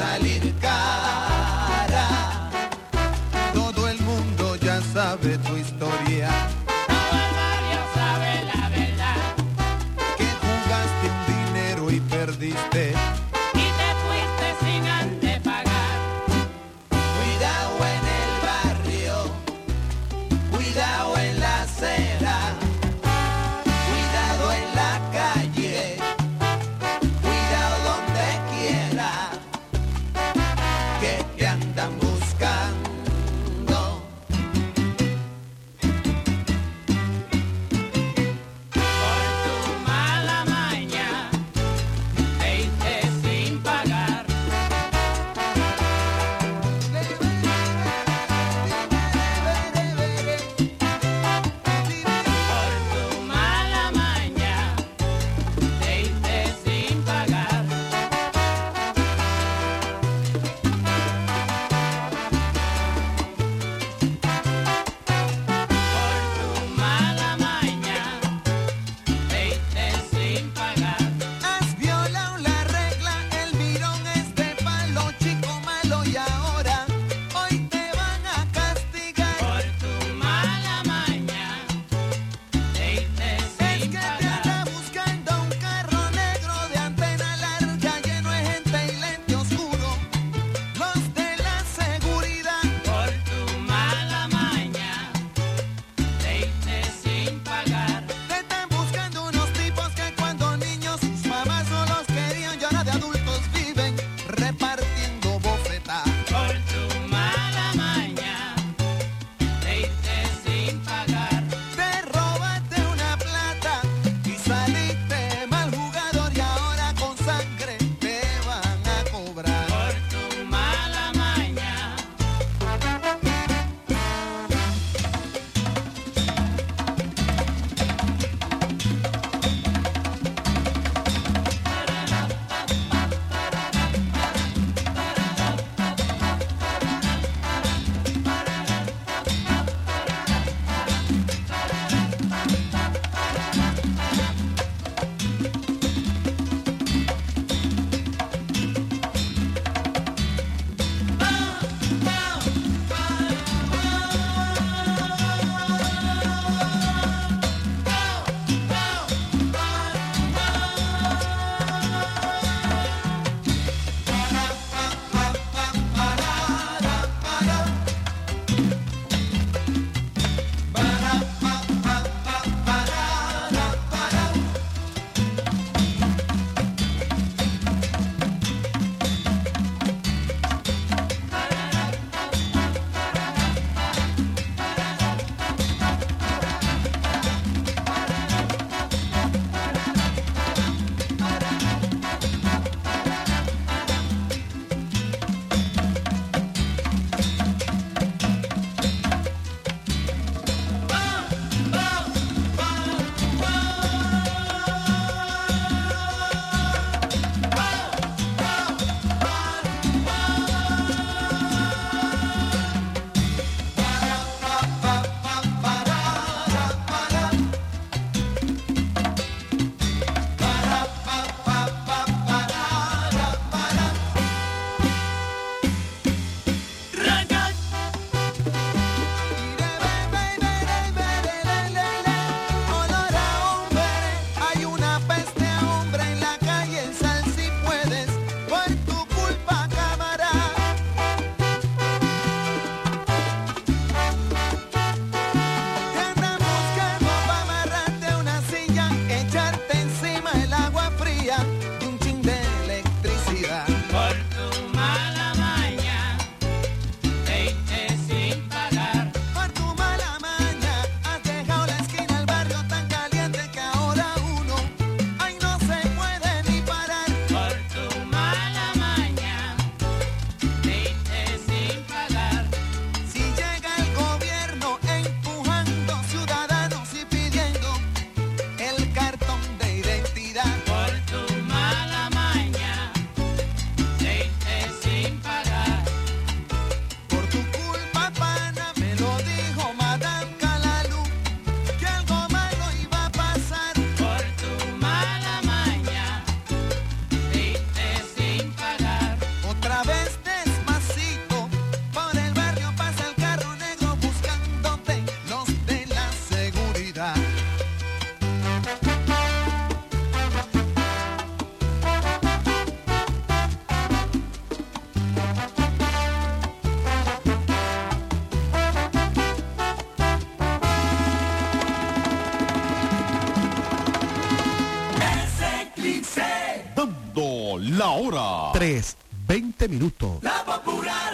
la hora. 3, 20 minutos. La Popular.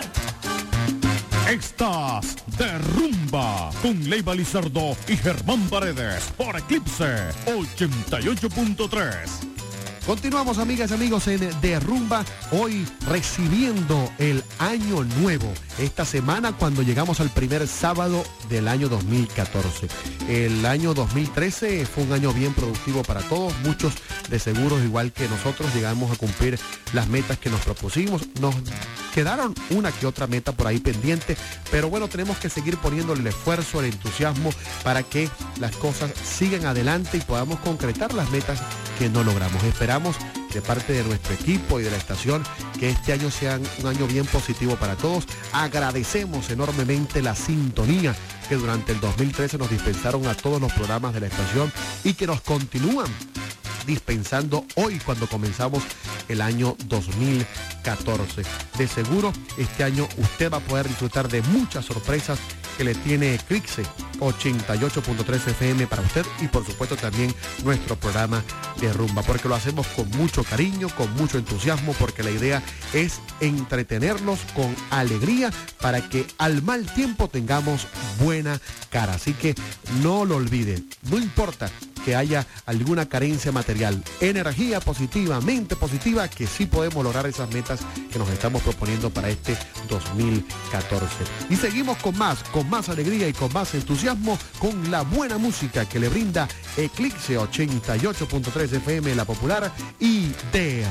Estás de rumba con Leiva Lizardo y Germán Paredes por Eclipse 88.3. Continuamos amigas y amigos en Derrumba, hoy recibiendo el año nuevo, esta semana cuando llegamos al primer sábado del año 2014. El año 2013 fue un año bien productivo para todos, muchos de seguros igual que nosotros llegamos a cumplir las metas que nos propusimos. Nos quedaron una que otra meta por ahí pendiente, pero bueno, tenemos que seguir poniéndole el esfuerzo, el entusiasmo para que las cosas sigan adelante y podamos concretar las metas que no logramos. Esperamos de parte de nuestro equipo y de la estación que este año sea un año bien positivo para todos. Agradecemos enormemente la sintonía que durante el 2013 nos dispensaron a todos los programas de la estación y que nos continúan dispensando hoy cuando comenzamos el año 2014. De seguro este año usted va a poder disfrutar de muchas sorpresas que le tiene Eclipse 88.3 FM para usted y por supuesto también nuestro programa de rumba, porque lo hacemos con mucho cariño, con mucho entusiasmo, porque la idea es entretenerlos con alegría para que al mal tiempo tengamos buena cara. Así que no lo olvide, no importa que haya alguna carencia material, energía positiva, mente positiva, que sí podemos lograr esas metas que nos estamos proponiendo para este 2014. Y seguimos con más, con más alegría y con más entusiasmo, con la buena música que le brinda Eclipse 88.3 FM La Popular y de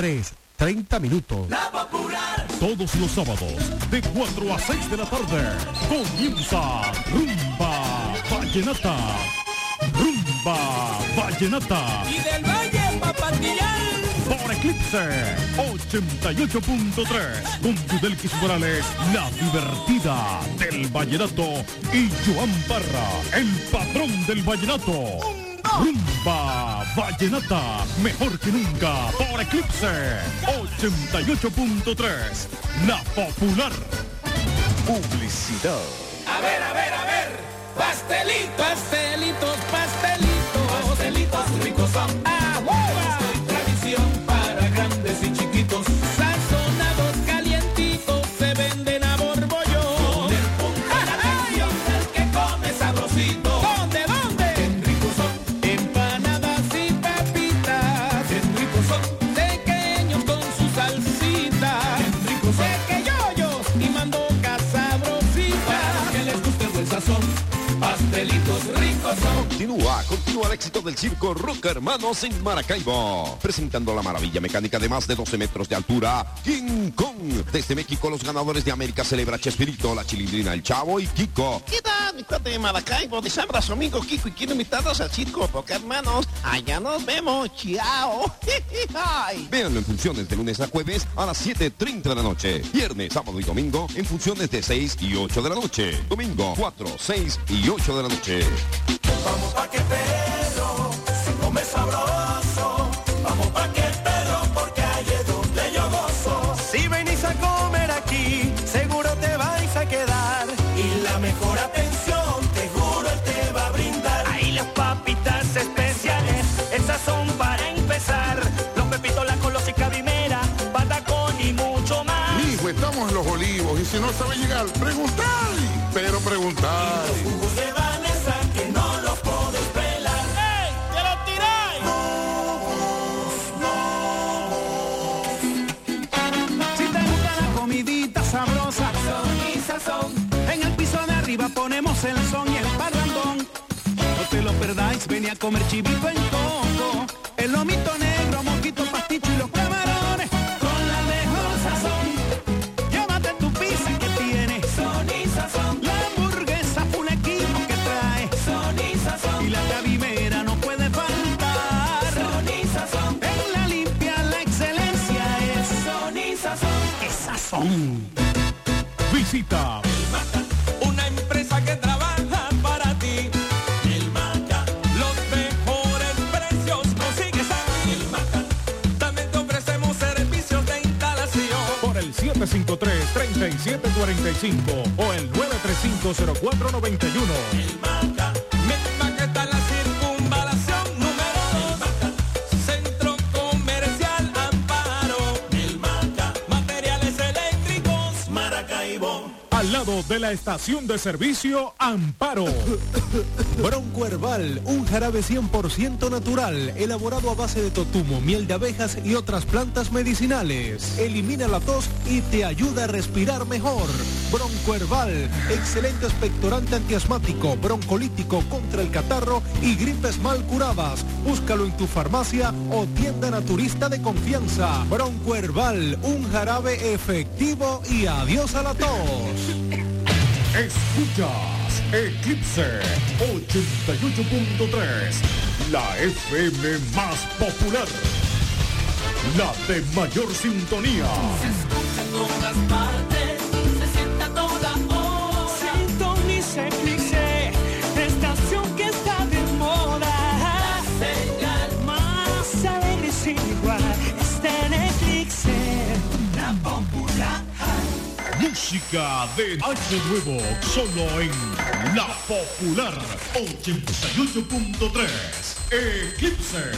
3, 30 minutos. La Popular. Todos los sábados, de 4 a 6 de la tarde, comienza Rumba Vallenata. Rumba Vallenata. Y del Valle Papandillal. Por Eclipse 88.3. Con Yudelquis Morales, la divertida del Vallenato. Y Joan Parra, el patrón del Vallenato. Rumba Vallenata, mejor que nunca. Por Eclipse 88.3. La popular. Publicidad. A ver, a ver, a ver. Pastelitos, pastelitos, del circo Roca Hermanos en Maracaibo. Presentando la maravilla mecánica de más de 12 metros de altura, King Kong. Desde México, los ganadores de América celebra Chespirito, la chilindrina, el Chavo y Kiko. ¿Qué tal, mi de Maracaibo? De Sabra, su amigo Kiko y quiero invitarlos al circo, porque hermanos, allá nos vemos. Chao. Véanlo en funciones de lunes a jueves a las 7.30 de la noche. Viernes, sábado y domingo en funciones de 6 y 8 de la noche. Domingo 4, 6 y 8 de la noche. Vamos pa' que si no sabe llegar, preguntar. Pero preguntar. Jugos de Vanessa que no los podés pelar. ¡Ey! ¡Ya lo tiráis! Si te gusta la comidita sabrosa, Son y sazón. en el piso de arriba ponemos el son y el parrandón. No te lo perdáis, ven a comer chivito en coco. 753-3745 o el 935-0491. De la estación de servicio Amparo. Bronco Herbal, un jarabe 100% natural, elaborado a base de totumo, miel de abejas y otras plantas medicinales. Elimina la tos y te ayuda a respirar mejor. Bronco Herbal, excelente expectorante antiasmático, broncolítico contra el catarro y gripes mal curadas. Búscalo en tu farmacia o tienda naturista de confianza. Bronco Herbal, un jarabe efectivo y adiós a la tos. Escuchas Eclipse 88.3, la FM más popular, la de mayor sintonía. En todas partes. Música de Año Nuevo, solo en La Popular 88.3, Eclipse.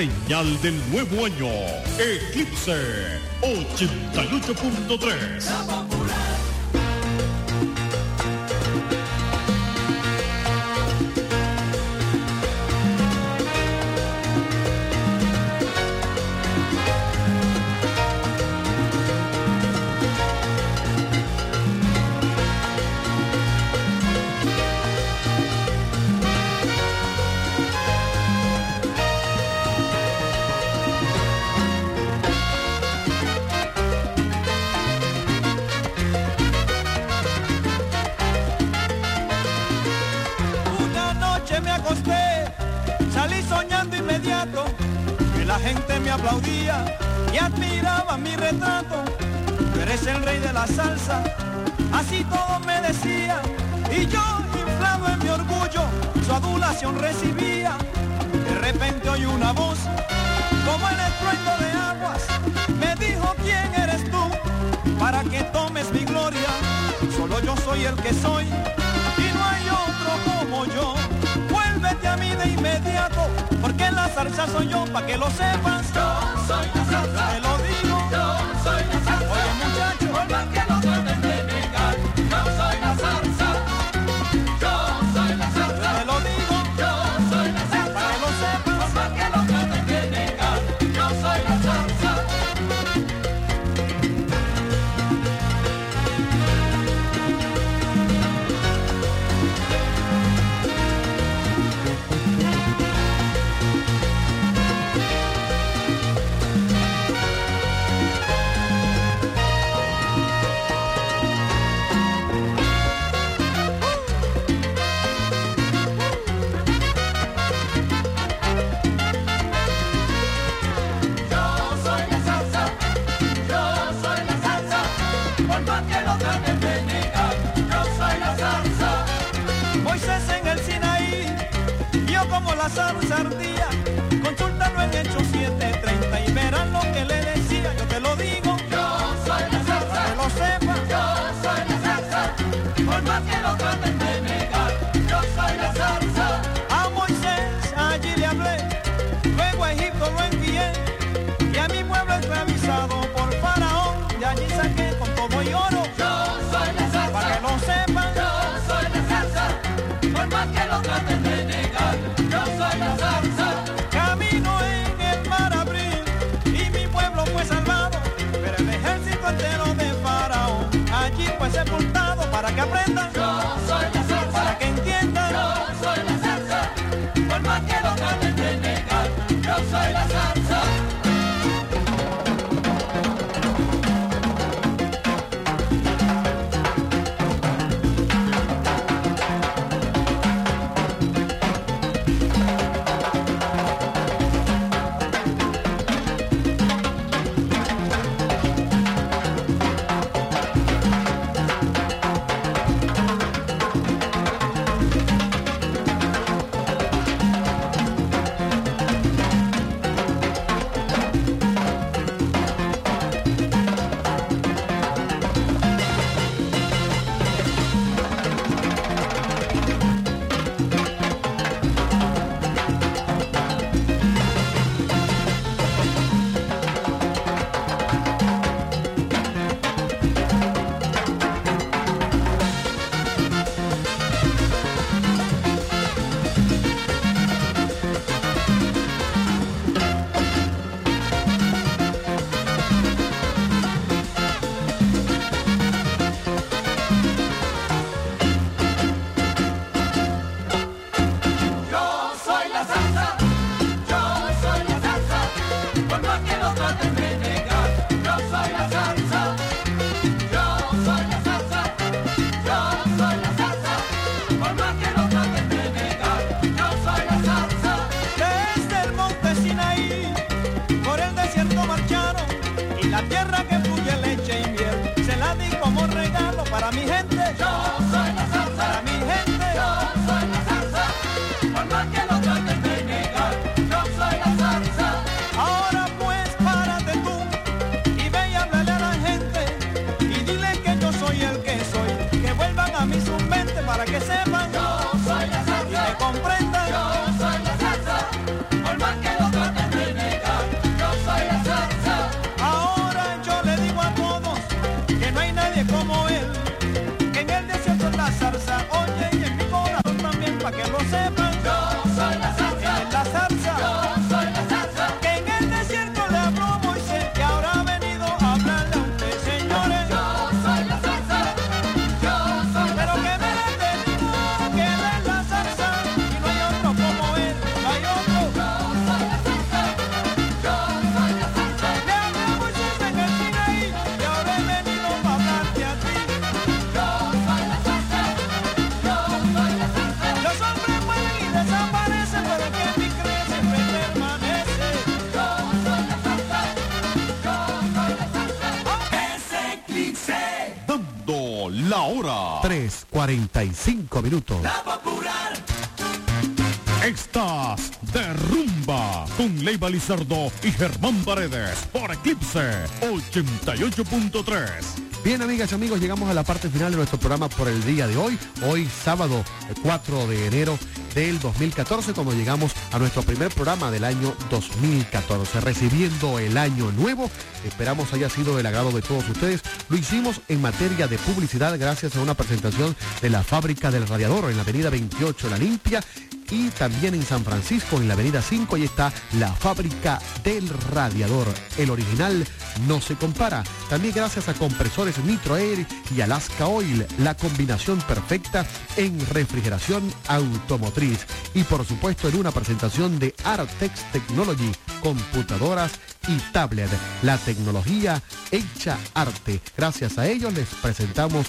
señal del nuevo año. Eclipse 88.3. solo yo soy el que soy y no hay otro como yo. Vuélvete a mí de inmediato, porque la salsa soy yo, pa' que lo sepas. Yo soy la salsa, te lo digo. Yo soy la salsa, oye muchacho, passamos a 3.45 minutos. Estás de rumba con Leiva Lizardo y Germán Paredes por Eclipse 88.3. Bien, amigas y amigos, llegamos a la parte final de nuestro programa por el día de hoy. Hoy, sábado eh, 4 de enero del 2014, cuando llegamos a nuestro primer programa del año 2014, recibiendo el año nuevo. Esperamos haya sido del agrado de todos ustedes. Lo hicimos en materia de publicidad gracias a una presentación de la fábrica del radiador en la avenida 28 La Limpia y también en San Francisco, en la avenida 5, ahí está la fábrica del radiador. El original no se compara. También gracias a compresores Nitro Air y Alaska Oil, la combinación perfecta en refrigeración automotriz. Y por supuesto en una presentación de Artex Technology, computadoras y tablet. La tecnología hecha arte. Gracias a ellos les presentamos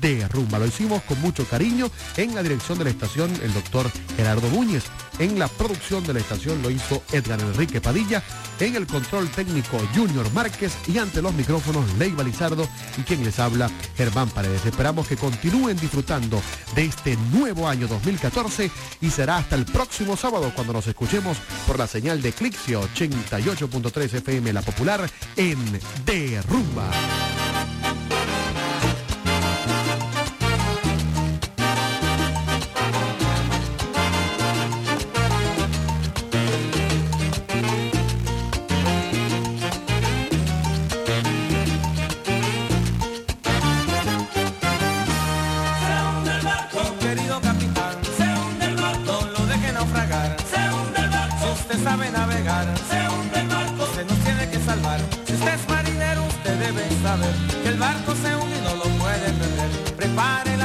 de rumba. Lo hicimos con mucho cariño en la dirección de la estación el doctor Gerardo Núñez. En la producción de la estación lo hizo Edgar Enrique Padilla. En el control técnico Junior Márquez y ante los micrófonos Leiva Lizardo y quien les habla Germán Paredes. Esperamos que continúen disfrutando de este nuevo año 2014 y será hasta el próximo sábado cuando nos escuchemos por la señal de Clixio 88.3 FM La Popular en De que el barco se hunde y no lo puede perder. Prepare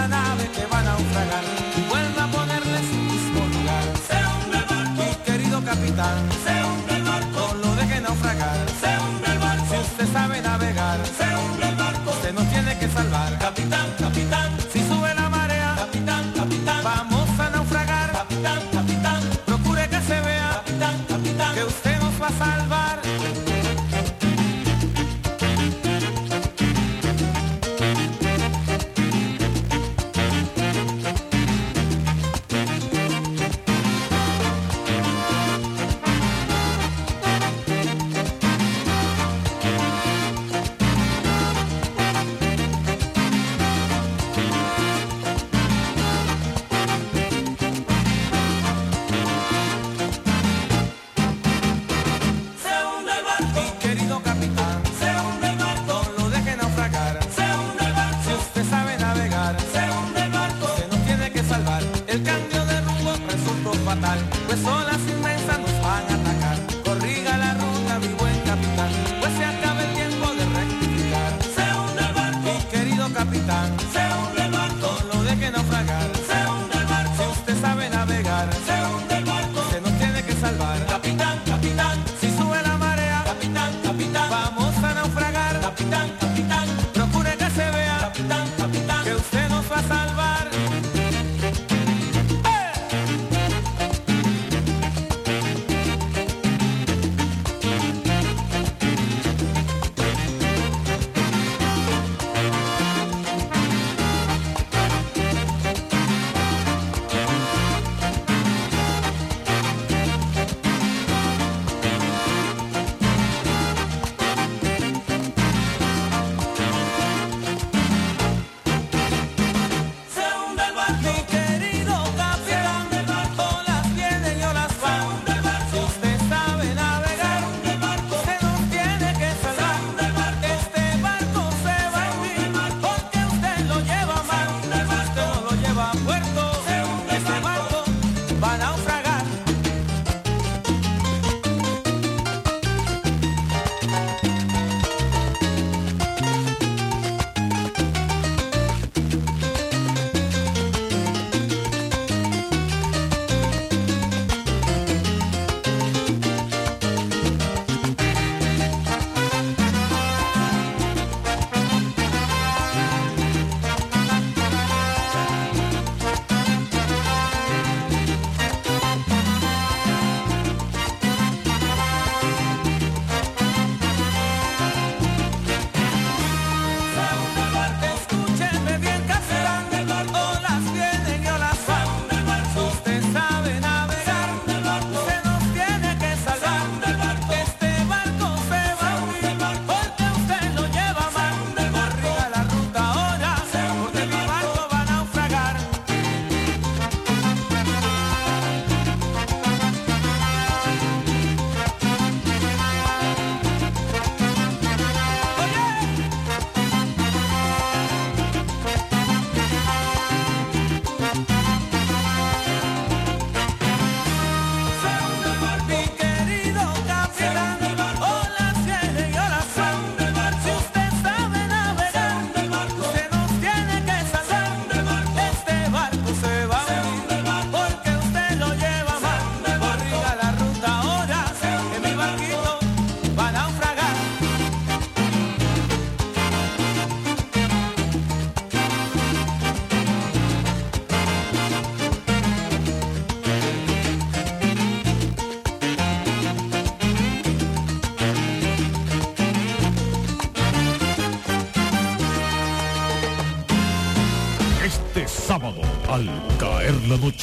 Al caer la noche